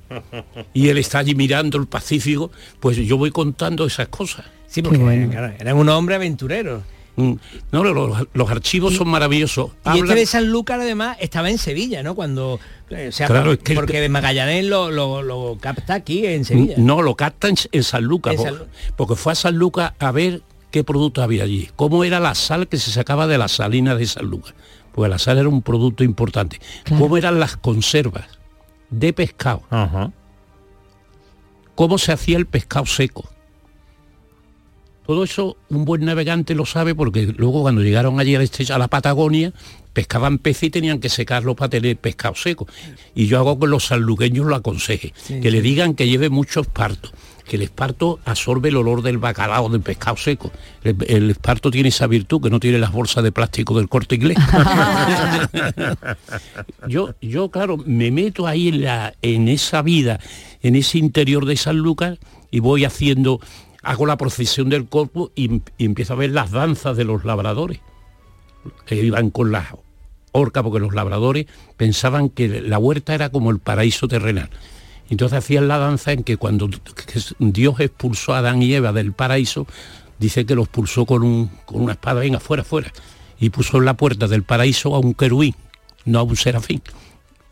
Y él está allí mirando el Pacífico, pues yo voy contando esas cosas. Sí, porque claro, eran un hombre aventurero. Mm, No, los, los archivos son maravillosos. Y este de Sanlúcar además estaba en Sevilla, ¿no? Cuando, eh, o sea, Claro, es que el porque de Magallanes lo, lo, lo capta aquí en Sevilla. No, lo captan en San Lucas, En po- San Lu- porque fue a San Lucas a ver qué producto había allí, cómo era la sal que se sacaba de las salinas de San Lucas, porque la sal era un producto importante, cómo eran las conservas de pescado, cómo se hacía el pescado seco. Todo eso un buen navegante lo sabe porque luego cuando llegaron allí a la, estrecha- a la Patagonia, pescaban peces y tenían que secarlo para tener pescado seco. Y yo hago que los sanluqueños lo aconseje, Sí, que le digan que lleve mucho esparto, que el esparto absorbe el olor del bacalao, del pescado seco. El, el esparto tiene esa virtud que no tiene las bolsas de plástico del corte inglés. yo, yo, claro, me meto ahí en, la, en esa vida, en ese interior de San Lucas y voy haciendo, hago la procesión del corpus y, empiezo a ver las danzas de los labradores, que iban con las orcas, porque los labradores pensaban que la huerta era como el paraíso terrenal. Entonces hacían la danza en que cuando Dios expulsó a Adán y Eva del paraíso, dice que los expulsó con, un- con una espada, venga, fuera, fuera, y puso en la puerta del paraíso a un querubín, no a un serafín,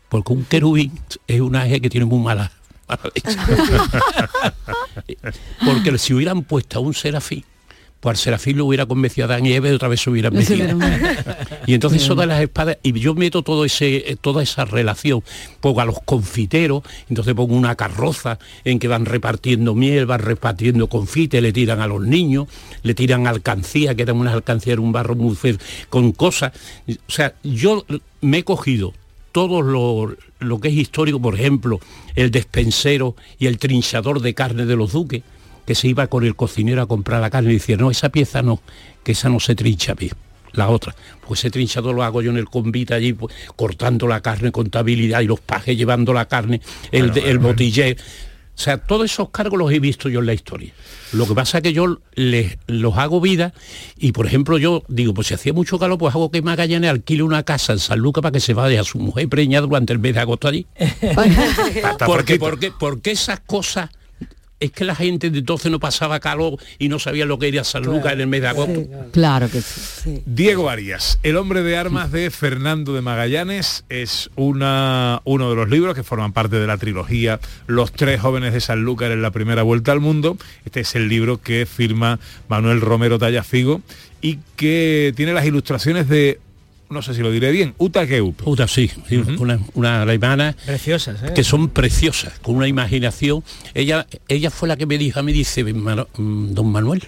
porque un querubín es un ángel que tiene muy mala. porque si hubieran puesto a un serafín, pues al serafín lo hubiera convencido a Adán y Eva y otra vez se hubieran metido. Y entonces eso de las espadas, y yo meto todo ese, toda esa relación, pongo a los confiteros, entonces pongo una carroza en que van repartiendo miel, van repartiendo confite, le tiran a los niños, le tiran alcancía, que eran unas alcancías, era un barro muy feo, con cosas. O sea, yo me he cogido todo lo, lo que es histórico, por ejemplo, el despensero y el trinchador de carne de los duques, que se iba con el cocinero a comprar la carne y decía, no, esa pieza no, que esa no se trincha bien. La otra, pues ese trinchado lo hago yo en el convite allí, pues, cortando la carne, contabilidad y los pajes llevando la carne, el botiller. O sea, todos esos cargos los he visto yo en la historia. Lo que pasa es que yo les, los hago vida y, por ejemplo, yo digo, pues si hacía mucho calor, pues hago que Magallanes alquile una casa en San Lucas para que se vaya a su mujer preñada durante el mes de agosto allí. porque, porque, porque esas cosas es que la gente de entonces no pasaba calor y no sabía lo que era San Lucas en el mes de agosto. Claro que sí. Diego Arias, El hombre de armas de Fernando de Magallanes, es una, uno de los libros que forman parte de la trilogía Los tres jóvenes de Sanlúcar en la primera vuelta al mundo. Este es el libro que firma Manuel Romero Tallafigo y que tiene las ilustraciones de, no sé si lo diré bien, Uta Keup. Uta, sí, sí, una, una alemana Preciosas, ¿eh? que son preciosas, con una imaginación. Ella, ella fue la que me dijo, me dice, "Mano- mm, don Manuel,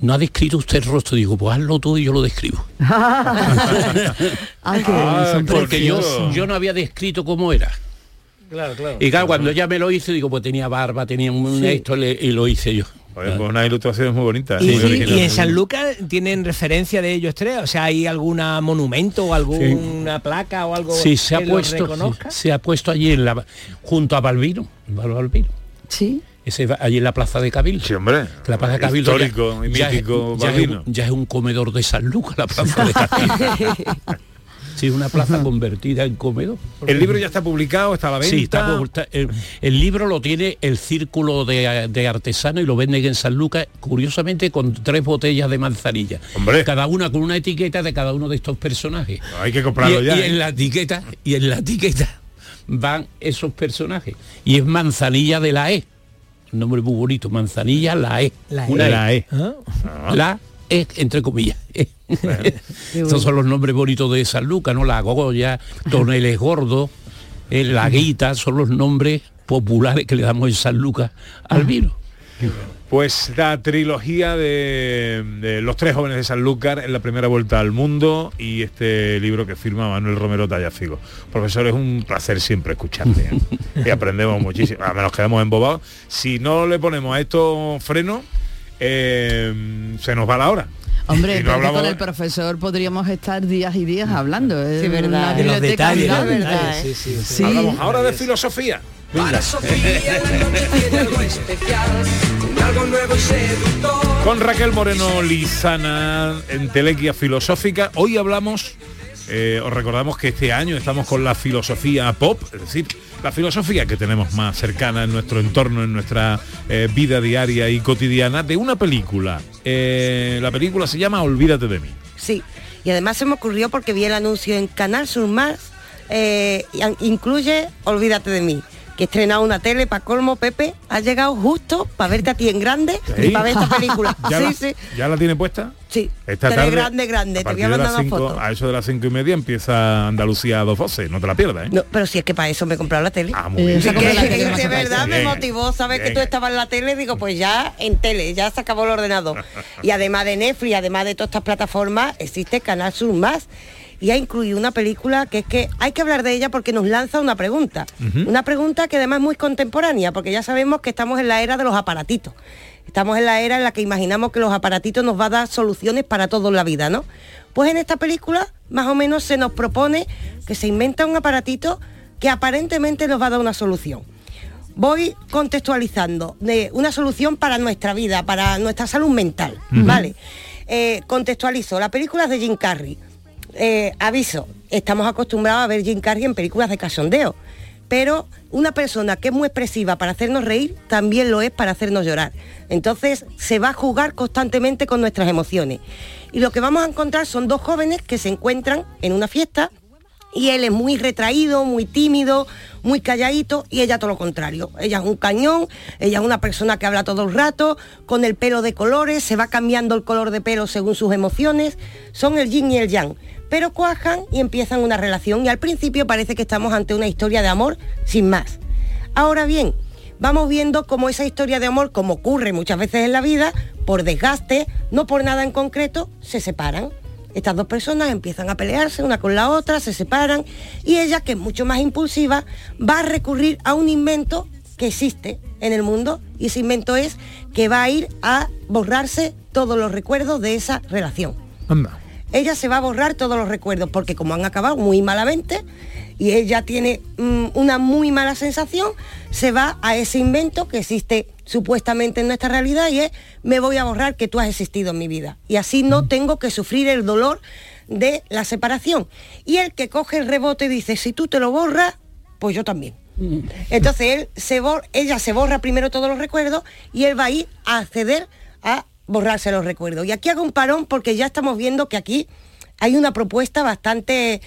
no ha descrito usted el rostro. Digo, pues hazlo tú y yo lo describo. Ay, qué son Porque yo, yo no había descrito cómo era. Claro, claro. Y claro, cuando ella me lo hizo, digo, pues tenía barba, tenía un Sí. esto le- y lo hice yo. Oye, pues unas ilustraciones muy bonitas. Y, muy y- y en San Lucas tienen referencia de ellos tres, o sea, hay alguna monumento o alguna placa o algo Sí, se ha que puesto, reconozca? se ha puesto allí en la, junto a Balbino, Balbino. Sí. Ese va allí en la plaza de Cabildo. Sí, hombre. La plaza de Cabildo ya- Histórico y ya es- mítico ya es, Balbino. un, ya es un comedor de San Lucas la plaza de Cabildo. Sí, una plaza convertida en comedor. El libro ya está publicado, está a la venta. Sí, está está- el, el libro lo tiene el círculo de, de artesano y lo venden en San Lucas, curiosamente con tres botellas de manzanilla. Cada una con una etiqueta de cada uno de estos personajes. Hay que comprarlo y, ya, y ¿eh? en la etiqueta, y en la etiqueta van esos personajes. Y es manzanilla de la E. Un nombre muy bonito, manzanilla la E. La Una E. La E. Ah. La E, entre comillas. Estos son los nombres bonitos de San Lucas, ¿no? La Goya, Toneles Gordo, eh, La Guita, son los nombres populares que le damos en San Lucas al vino. Pues la trilogía de, de Los tres jóvenes de Sanlúcar en la primera vuelta al mundo y este libro que firma Manuel Romero Tallafigo. Profesor, es un placer siempre escucharte. ¿eh? y aprendemos muchísimo. Además nos quedamos embobados. Si no le ponemos a esto freno, eh, se nos va la hora. Hombre, no hablamos con el profesor podríamos estar días y días hablando. Es Sí, verdad. una De los biblioteca detalles, gigante. los detalles, Sí, sí, sí. Hablamos ahora de filosofía. Para Sofía la noche tiene algo especial, algo nuevo y seductor. Con Raquel Moreno Lizana en Telequia Filosófica. Hoy hablamos, eh, os recordamos que este año estamos con la filosofía pop, es decir, la filosofía que tenemos más cercana en nuestro entorno, en nuestra eh, vida diaria y cotidiana, de una película. Eh, la película se llama Olvídate de mí. Sí, y además se me ocurrió porque vi el anuncio en Canal Sur Más, eh, incluye Olvídate de mí, que he estrenado una tele para colmo, Pepe, ha llegado justo para verte a ti en grande y para ver esta película. ¿Ya, sí, la, sí, ¿Ya la tiene puesta? sí. Esta Tele tarde, grande, grande, a te voy a mandar una foto. A eso de las cinco y media empieza Andalucía a dos voces, no te la pierdas, ¿eh? No, pero si es que para eso me he comprado la tele. Ah, muy bien. Sí, que- que de verdad me motivó saber que tú estabas en la tele, digo, pues ya en tele, ya se acabó el ordenador. Y además de Netflix, además de todas estas plataformas, existe Canal Sur Más. Y ha incluido una película que es que hay que hablar de ella porque nos lanza una pregunta. Una pregunta que además es muy contemporánea, porque ya sabemos que estamos en la era de los aparatitos. Estamos en la era en la que imaginamos que los aparatitos nos va a dar soluciones para todo en la vida, ¿no? Pues en esta película más o menos se nos propone que se inventa un aparatito que aparentemente nos va a dar una solución. Voy contextualizando de una solución para nuestra vida, para nuestra salud mental. ¿vale? Eh, contextualizo, la película es de Jim Carrey. Eh, aviso, estamos acostumbrados a ver Jim Carrey en películas de cachondeo, pero una persona que es muy expresiva para hacernos reír también lo es para hacernos llorar. Entonces se va a jugar constantemente con nuestras emociones. Y lo que vamos a encontrar son dos jóvenes que se encuentran en una fiesta y él es muy retraído, muy tímido, muy calladito y ella todo lo contrario. Ella es un cañón, ella es una persona que habla todo el rato, con el pelo de colores, se va cambiando el color de pelo según sus emociones. Son el yin y el yang, pero cuajan y empiezan una relación y al principio parece que estamos ante una historia de amor sin más. Ahora bien, vamos viendo cómo esa historia de amor, como ocurre muchas veces en la vida, por desgaste, no por nada en concreto, se separan. Estas dos personas empiezan a pelearse una con la otra, se separan y ella, que es mucho más impulsiva, va a recurrir a un invento que existe en el mundo y ese invento es que va a ir a borrarse todos los recuerdos de esa relación. Anda. Ella se va a borrar todos los recuerdos porque como han acabado muy malamente y ella tiene mm, una muy mala sensación, se va a ese invento que existe supuestamente en nuestra realidad y es me voy a borrar que tú has existido en mi vida y así no tengo que sufrir el dolor de la separación. Y el que coge el rebote dice, si tú te lo borras, pues yo también. Entonces él se bor- ella se borra primero todos los recuerdos y él va a ir a acceder a borrarse los recuerdos. Y aquí hago un parón porque ya estamos viendo que aquí hay una propuesta bastante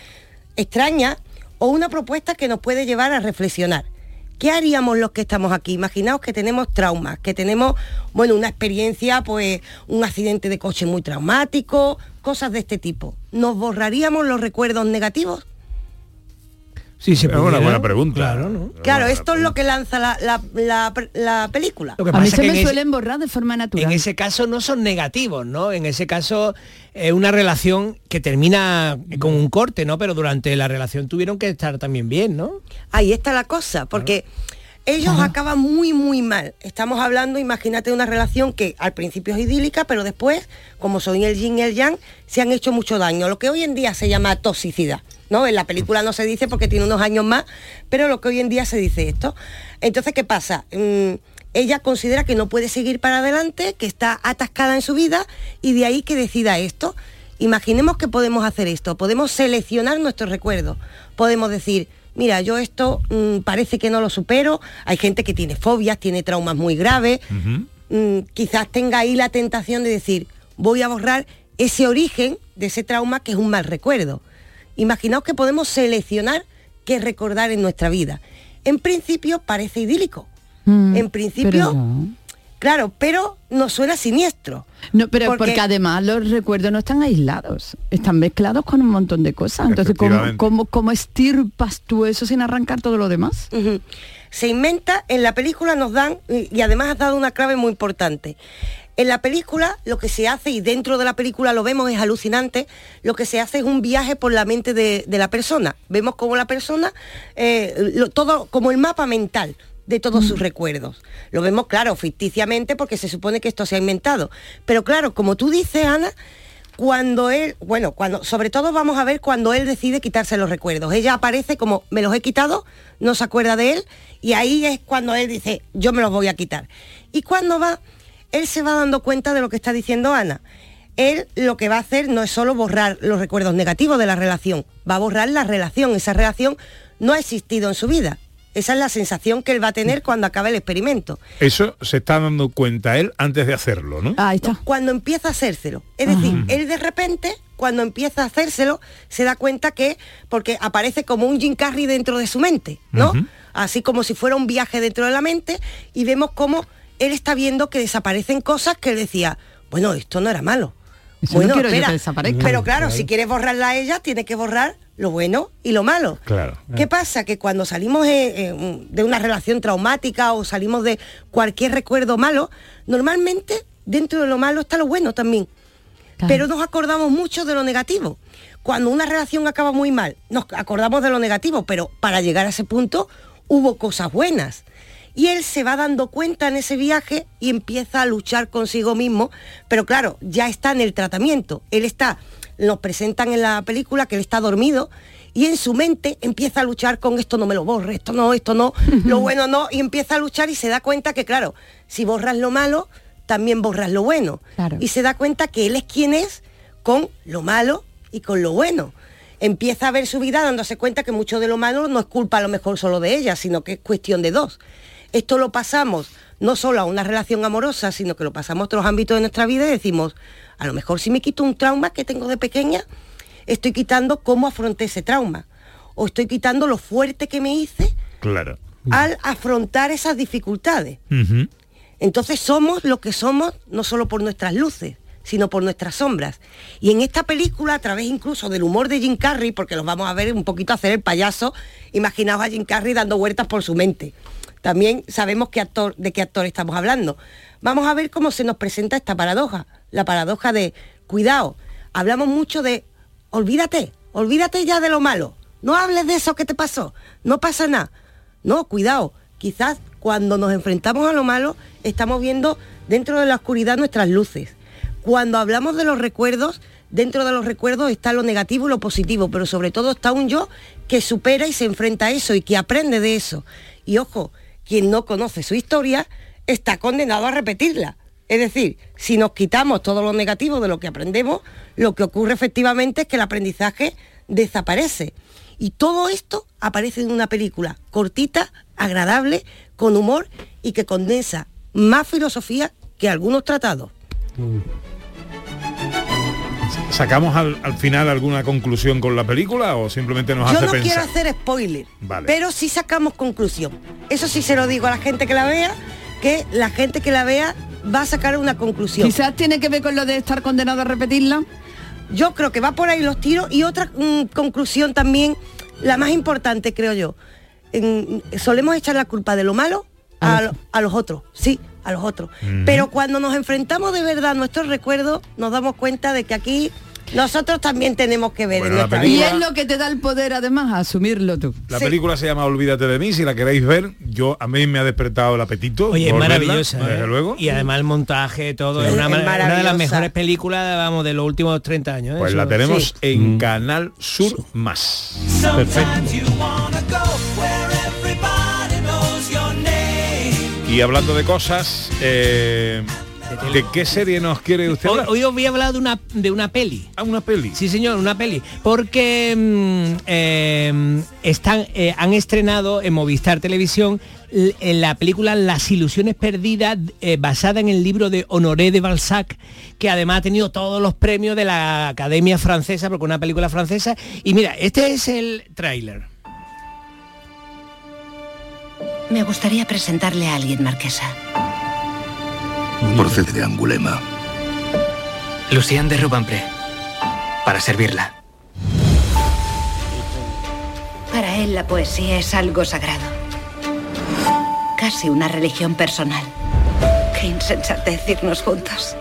extraña o una propuesta que nos puede llevar a reflexionar. ¿Qué haríamos los que estamos aquí? Imaginaos que tenemos traumas, que tenemos, bueno, una experiencia, pues un accidente de coche muy traumático, cosas de este tipo. ¿Nos borraríamos los recuerdos negativos? Sí, se Es una buena pregunta. Claro, ¿no? Claro, esto es lo que lanza la, la- la- la película. Lo que A mí pasa se que me ese- suelen borrar de forma natural. En ese caso no son negativos, ¿no? En ese caso es una relación que termina con un corte, ¿no? Pero durante la relación tuvieron que estar también bien, ¿no? Ahí está la cosa, porque ellos acaban muy, muy mal. Estamos hablando, imagínate, de una relación que al principio es idílica, pero después, como son el yin y el yang, se han hecho mucho daño. Lo que hoy en día se llama toxicidad. ¿No? En la película no se dice porque tiene unos años más, pero lo que hoy en día se dice esto. Entonces, ¿qué pasa? Mm, ella considera que no puede seguir para adelante, que está atascada en su vida y de ahí que decida esto. Imaginemos que podemos hacer esto, podemos seleccionar nuestros recuerdos, podemos decir, mira, yo esto mm, parece que no lo supero, hay gente que tiene fobias, tiene traumas muy graves, mm, quizás tenga ahí la tentación de decir, voy a borrar ese origen de ese trauma que es un mal recuerdo. Imaginaos que podemos seleccionar qué recordar en nuestra vida. En principio parece idílico. Mm, en principio, pero no. Claro, pero nos suena siniestro. No, pero Porque- porque, además los recuerdos no están aislados, están mezclados con un montón de cosas. Entonces, ¿cómo, cómo, cómo estirpas tú eso sin arrancar todo lo demás? Se inventa, en la película nos dan, y y además has dado una clave muy importante. En la película lo que se hace, y dentro de la película lo vemos, es alucinante, lo que se hace es un viaje por la mente de, de la persona. Vemos como la persona, eh, lo- todo como el mapa mental de todos sus recuerdos. Lo vemos, claro, ficticiamente porque se supone que esto se ha inventado. Pero claro, como tú dices, Ana, cuando él, bueno, cuando, sobre todo vamos a ver cuando él decide quitarse los recuerdos. Ella aparece como, me los he quitado, no se acuerda de él, y ahí es cuando él dice, yo me los voy a quitar. Y cuando va, él se va dando cuenta de lo que está diciendo Ana. Él lo que va a hacer no es solo borrar los recuerdos negativos de la relación, va a borrar la relación. Esa relación no ha existido en su vida. Esa es la sensación que él va a tener cuando acabe el experimento. Eso se está dando cuenta él antes de hacerlo, ¿no? Ahí está. Cuando empieza a hacérselo. Es decir, él de repente, cuando empieza a hacérselo, se da cuenta que, porque aparece como un Jim Carrey dentro de su mente, ¿no? Así como si fuera un viaje dentro de la mente, y vemos cómo él está viendo que desaparecen cosas que él decía, bueno, esto no era malo. Eso no bueno, quiero yo espera, que desaparezca. pero claro, Claro. si quieres borrarla a ella, tiene que borrar lo bueno y lo malo. Claro. ¿Qué pasa? Que cuando salimos eh, eh, de una relación traumática o salimos de cualquier recuerdo malo, normalmente dentro de lo malo está lo bueno también. Pero nos acordamos mucho de lo negativo. Cuando una relación acaba muy mal, nos acordamos de lo negativo, pero para llegar a ese punto hubo cosas buenas. Y él se va dando cuenta en ese viaje y empieza a luchar consigo mismo, pero claro, ya está en el tratamiento. Él está, nos presentan en la película que él está dormido y en su mente empieza a luchar con esto no me lo borre, esto no, esto no, lo bueno no, y empieza a luchar y se da cuenta que claro, si borras lo malo, también borras lo bueno. Claro. Y se da cuenta que él es quien es con lo malo y con lo bueno. Empieza a ver su vida dándose cuenta que mucho de lo malo no es culpa a lo mejor solo de ella, sino que es cuestión de dos. Esto lo pasamos no solo a una relación amorosa, sino que lo pasamos a otros ámbitos de nuestra vida y decimos, a lo mejor si me quito un trauma que tengo de pequeña, estoy quitando cómo afronté ese trauma. O estoy quitando lo fuerte que me hice Claro. al afrontar esas dificultades. Entonces somos lo que somos no solo por nuestras luces, sino por nuestras sombras. Y en esta película, a través incluso del humor de Jim Carrey, porque los vamos a ver un poquito hacer el payaso, imaginaos a Jim Carrey dando vueltas por su mente. También sabemos qué actor, de qué actor estamos hablando. Vamos a ver cómo se nos presenta esta paradoja, la paradoja de, cuidado, hablamos mucho de, olvídate, olvídate ya de lo malo, no hables de eso que te pasó, no pasa nada. No, cuidado, quizás cuando nos enfrentamos a lo malo, estamos viendo dentro de la oscuridad nuestras luces. Cuando hablamos de los recuerdos, dentro de los recuerdos está lo negativo y lo positivo, pero sobre todo está un yo que supera y se enfrenta a eso y que aprende de eso. Y ojo, quien no conoce su historia está condenado a repetirla. Es decir, si nos quitamos todo lo negativo de lo que aprendemos, lo que ocurre efectivamente es que el aprendizaje desaparece. Y todo esto aparece en una película cortita, agradable, con humor y que condensa más filosofía que algunos tratados. ¿Sacamos al, al final alguna conclusión con la película o simplemente nos Yo hace no quiero pensar? hacer spoiler, Vale. pero sí sacamos conclusión. Eso sí se lo digo a la gente que la vea, que la gente que la vea va a sacar una conclusión. Quizás tiene que ver con lo de estar condenado a repetirla. Yo creo que va por ahí los tiros y otra mm, conclusión también, la más importante creo yo. En- solemos echar la culpa de lo malo a, lo- a los otros, sí, a los otros. Pero cuando nos enfrentamos de verdad a nuestros recuerdos, nos damos cuenta de que aquí nosotros también tenemos que ver Bueno, en Y es lo que te da el poder además, asumirlo tú. La película se llama Olvídate de mí, si la queréis ver, yo a mí me ha despertado el apetito. Oye, es maravillosa. desde ¿eh? luego. Y además el montaje, todo, Sí. es una, Es una de las mejores películas, vamos, de los últimos 30 años. ¿eh? Pues Eso- la tenemos Sí. en Canal Sur Más. Perfecto. Y hablando de cosas, eh, ¿de qué serie nos quiere usted Hoy, hablar? hoy os voy a hablar de una, de una peli. Ah, una peli. Sí, señor, una peli. Porque mm, eh, están, eh, han estrenado en Movistar Televisión en la película Las ilusiones perdidas, eh, basada en el libro de Honoré de Balzac, que además ha tenido todos los premios de la Academia Francesa, porque es una película francesa. Y mira, este es el tráiler. Me gustaría presentarle a alguien, Marquesa. Procede de Angulema. Lucien de Rubempré. Para servirla. Para él la poesía es algo sagrado. Casi una religión personal. Qué insensatez irnos juntos.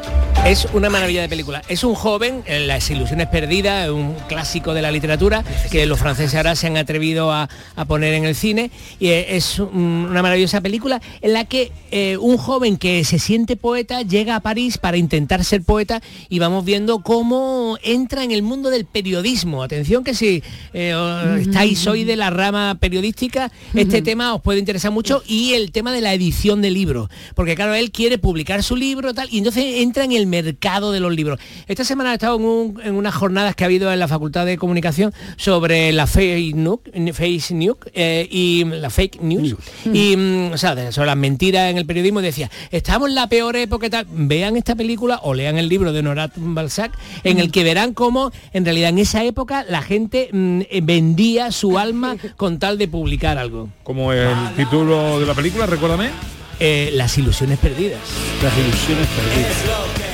Es una maravilla de película. Es un joven, en Las ilusiones perdidas, un clásico de la literatura que los franceses ahora se han atrevido a, a poner en el cine. Y es un- una maravillosa película en la que eh, un joven que se siente poeta llega a París para intentar ser poeta y vamos viendo cómo entra en el mundo del periodismo. Atención que si eh, estáis hoy de la rama periodística, este tema os puede interesar mucho y el tema de la edición de libros. Porque claro, él quiere publicar su libro tal, y entonces entra en el mercado de los libros. Esta semana he estado en, un- en unas jornadas que ha habido en la Facultad de Comunicación sobre la fake news, face news eh, y la fake news. Y, mm, o sea, de- sobre las mentiras en el periodismo decía, estamos en la peor época y tal. Vean esta película o lean el libro de Honorat Balzac, en el que verán cómo en realidad en esa época la gente mm, eh, vendía su alma con tal de publicar algo. Como el título de la película, recuérdame. Eh, las ilusiones perdidas. Las ilusiones perdidas.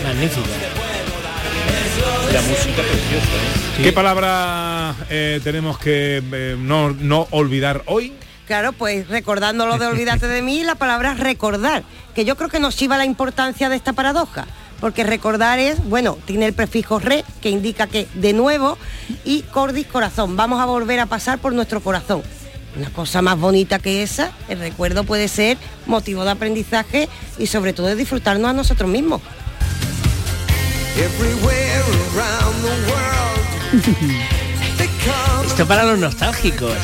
Magnífica. La música preciosa. ¿eh? ¿Qué palabra eh, tenemos que eh, no, no olvidar hoy? Claro, pues recordando lo de olvídate de mí, la palabra recordar, que yo creo que nos lleva la importancia de esta paradoja, porque recordar es, bueno, tiene el prefijo re, que indica que de nuevo, y cordis corazón, vamos a volver a pasar por nuestro corazón. Una cosa más bonita que esa, el recuerdo puede ser motivo de aprendizaje y sobre todo de disfrutarnos a nosotros mismos. Esto para los nostálgicos.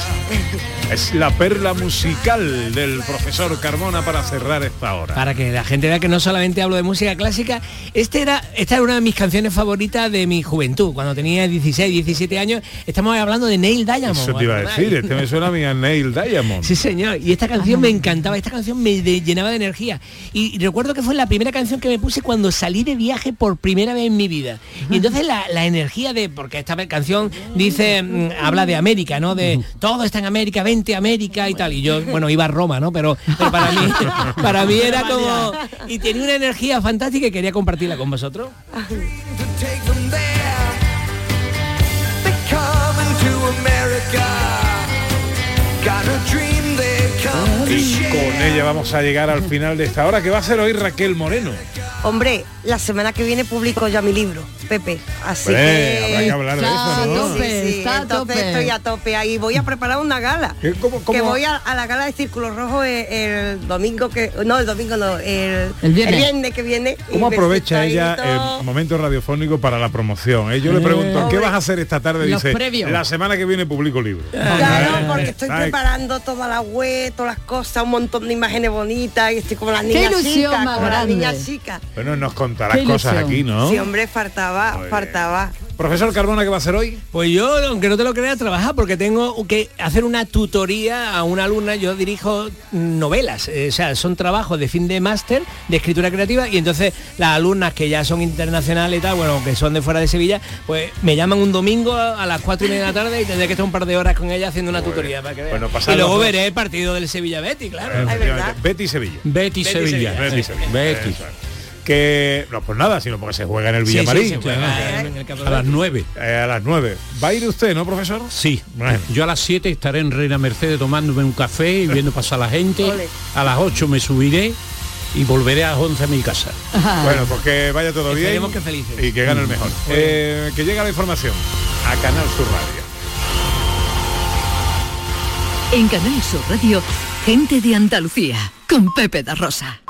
Es la perla musical del profesor Carmona para cerrar esta hora. Para que la gente vea que no solamente hablo de música clásica, este era, esta era una de mis canciones favoritas de mi juventud. Cuando tenía 16, 17 años, estamos hablando de Neil Diamond. Eso te iba a decir, este me suena a mí a Neil Diamond. Sí, señor. Y esta canción me encantaba, esta canción me llenaba de energía. Y, y recuerdo que fue la primera canción que me puse cuando salí de viaje por primera vez en mi vida. Y entonces la, la energía de, porque esta canción dice, mm, habla de América, ¿no? De todo está en América, vente a América y tal. Y yo, bueno, iba a Roma, ¿no? Pero, pero para mí, para mí era como. Y tenía una energía fantástica y quería compartirla con vosotros. Take them there. They're coming to America. Got a dream they come to Y con ella vamos a llegar al final de esta hora, que va a ser hoy Raquel Moreno. Hombre, la semana que viene publico ya mi libro. Pepe. Así Hombre, que... habrá que hablar de eso, ¿no? tope, sí, está a entonces tope. estoy a tope ahí. Voy a preparar una gala. ¿Qué? ¿Cómo- cómo? Que voy a, a la gala de Círculo Rojo el, el domingo que... No, el domingo no, el, El viernes. que viene. ¿Cómo aprovecha ella el momento radiofónico para la promoción? eh? Yo le pregunto, ¿qué vas a hacer esta tarde? Los Dice, previos. la semana que viene publico libro. Claro, porque estoy ¿Sabes? preparando toda la web, todas las cosas, un montón de imágenes bonitas y estoy como las Qué niñas ilusión chicas, más como las niñas chicas. Bueno, nos contarás cosas aquí, ¿no? Sí, hombre, faltaba, faltaba. Profesor Carbona, ¿qué va a hacer hoy? Pues yo, aunque no te lo creas, trabajar porque tengo que hacer una tutoría a una alumna. Yo dirijo novelas, eh, o sea, son trabajos de fin de máster de escritura creativa y entonces las alumnas que ya son internacionales y tal, bueno, que son de fuera de Sevilla, pues me llaman un domingo a, a las cuatro y media de la tarde y tendré que estar un par de horas con ella haciendo una tutoría para que vean. Bueno, pasad y luego veré el partido del Sevilla Betty, claro. Efectivamente. Betty Sevilla. Betty, Que no por nada, sino porque se juega en el Sí, sí, Villamarín. campo A las Betty. 9. Eh, a las 9. ¿Va a ir usted, no, profesor? Sí, Bueno. yo a las 7 estaré en Reina Mercedes tomándome un café y viendo pasar la gente. Ole. A las 8 me subiré y volveré a las 11 a mi casa. Bueno, pues que vaya todo bien Esperemos que felices. y que gane el mejor. Eh, que llegue la información a Canal Sur Radio. En Canal Sur Radio, gente de Andalucía, con Pepe da Rosa.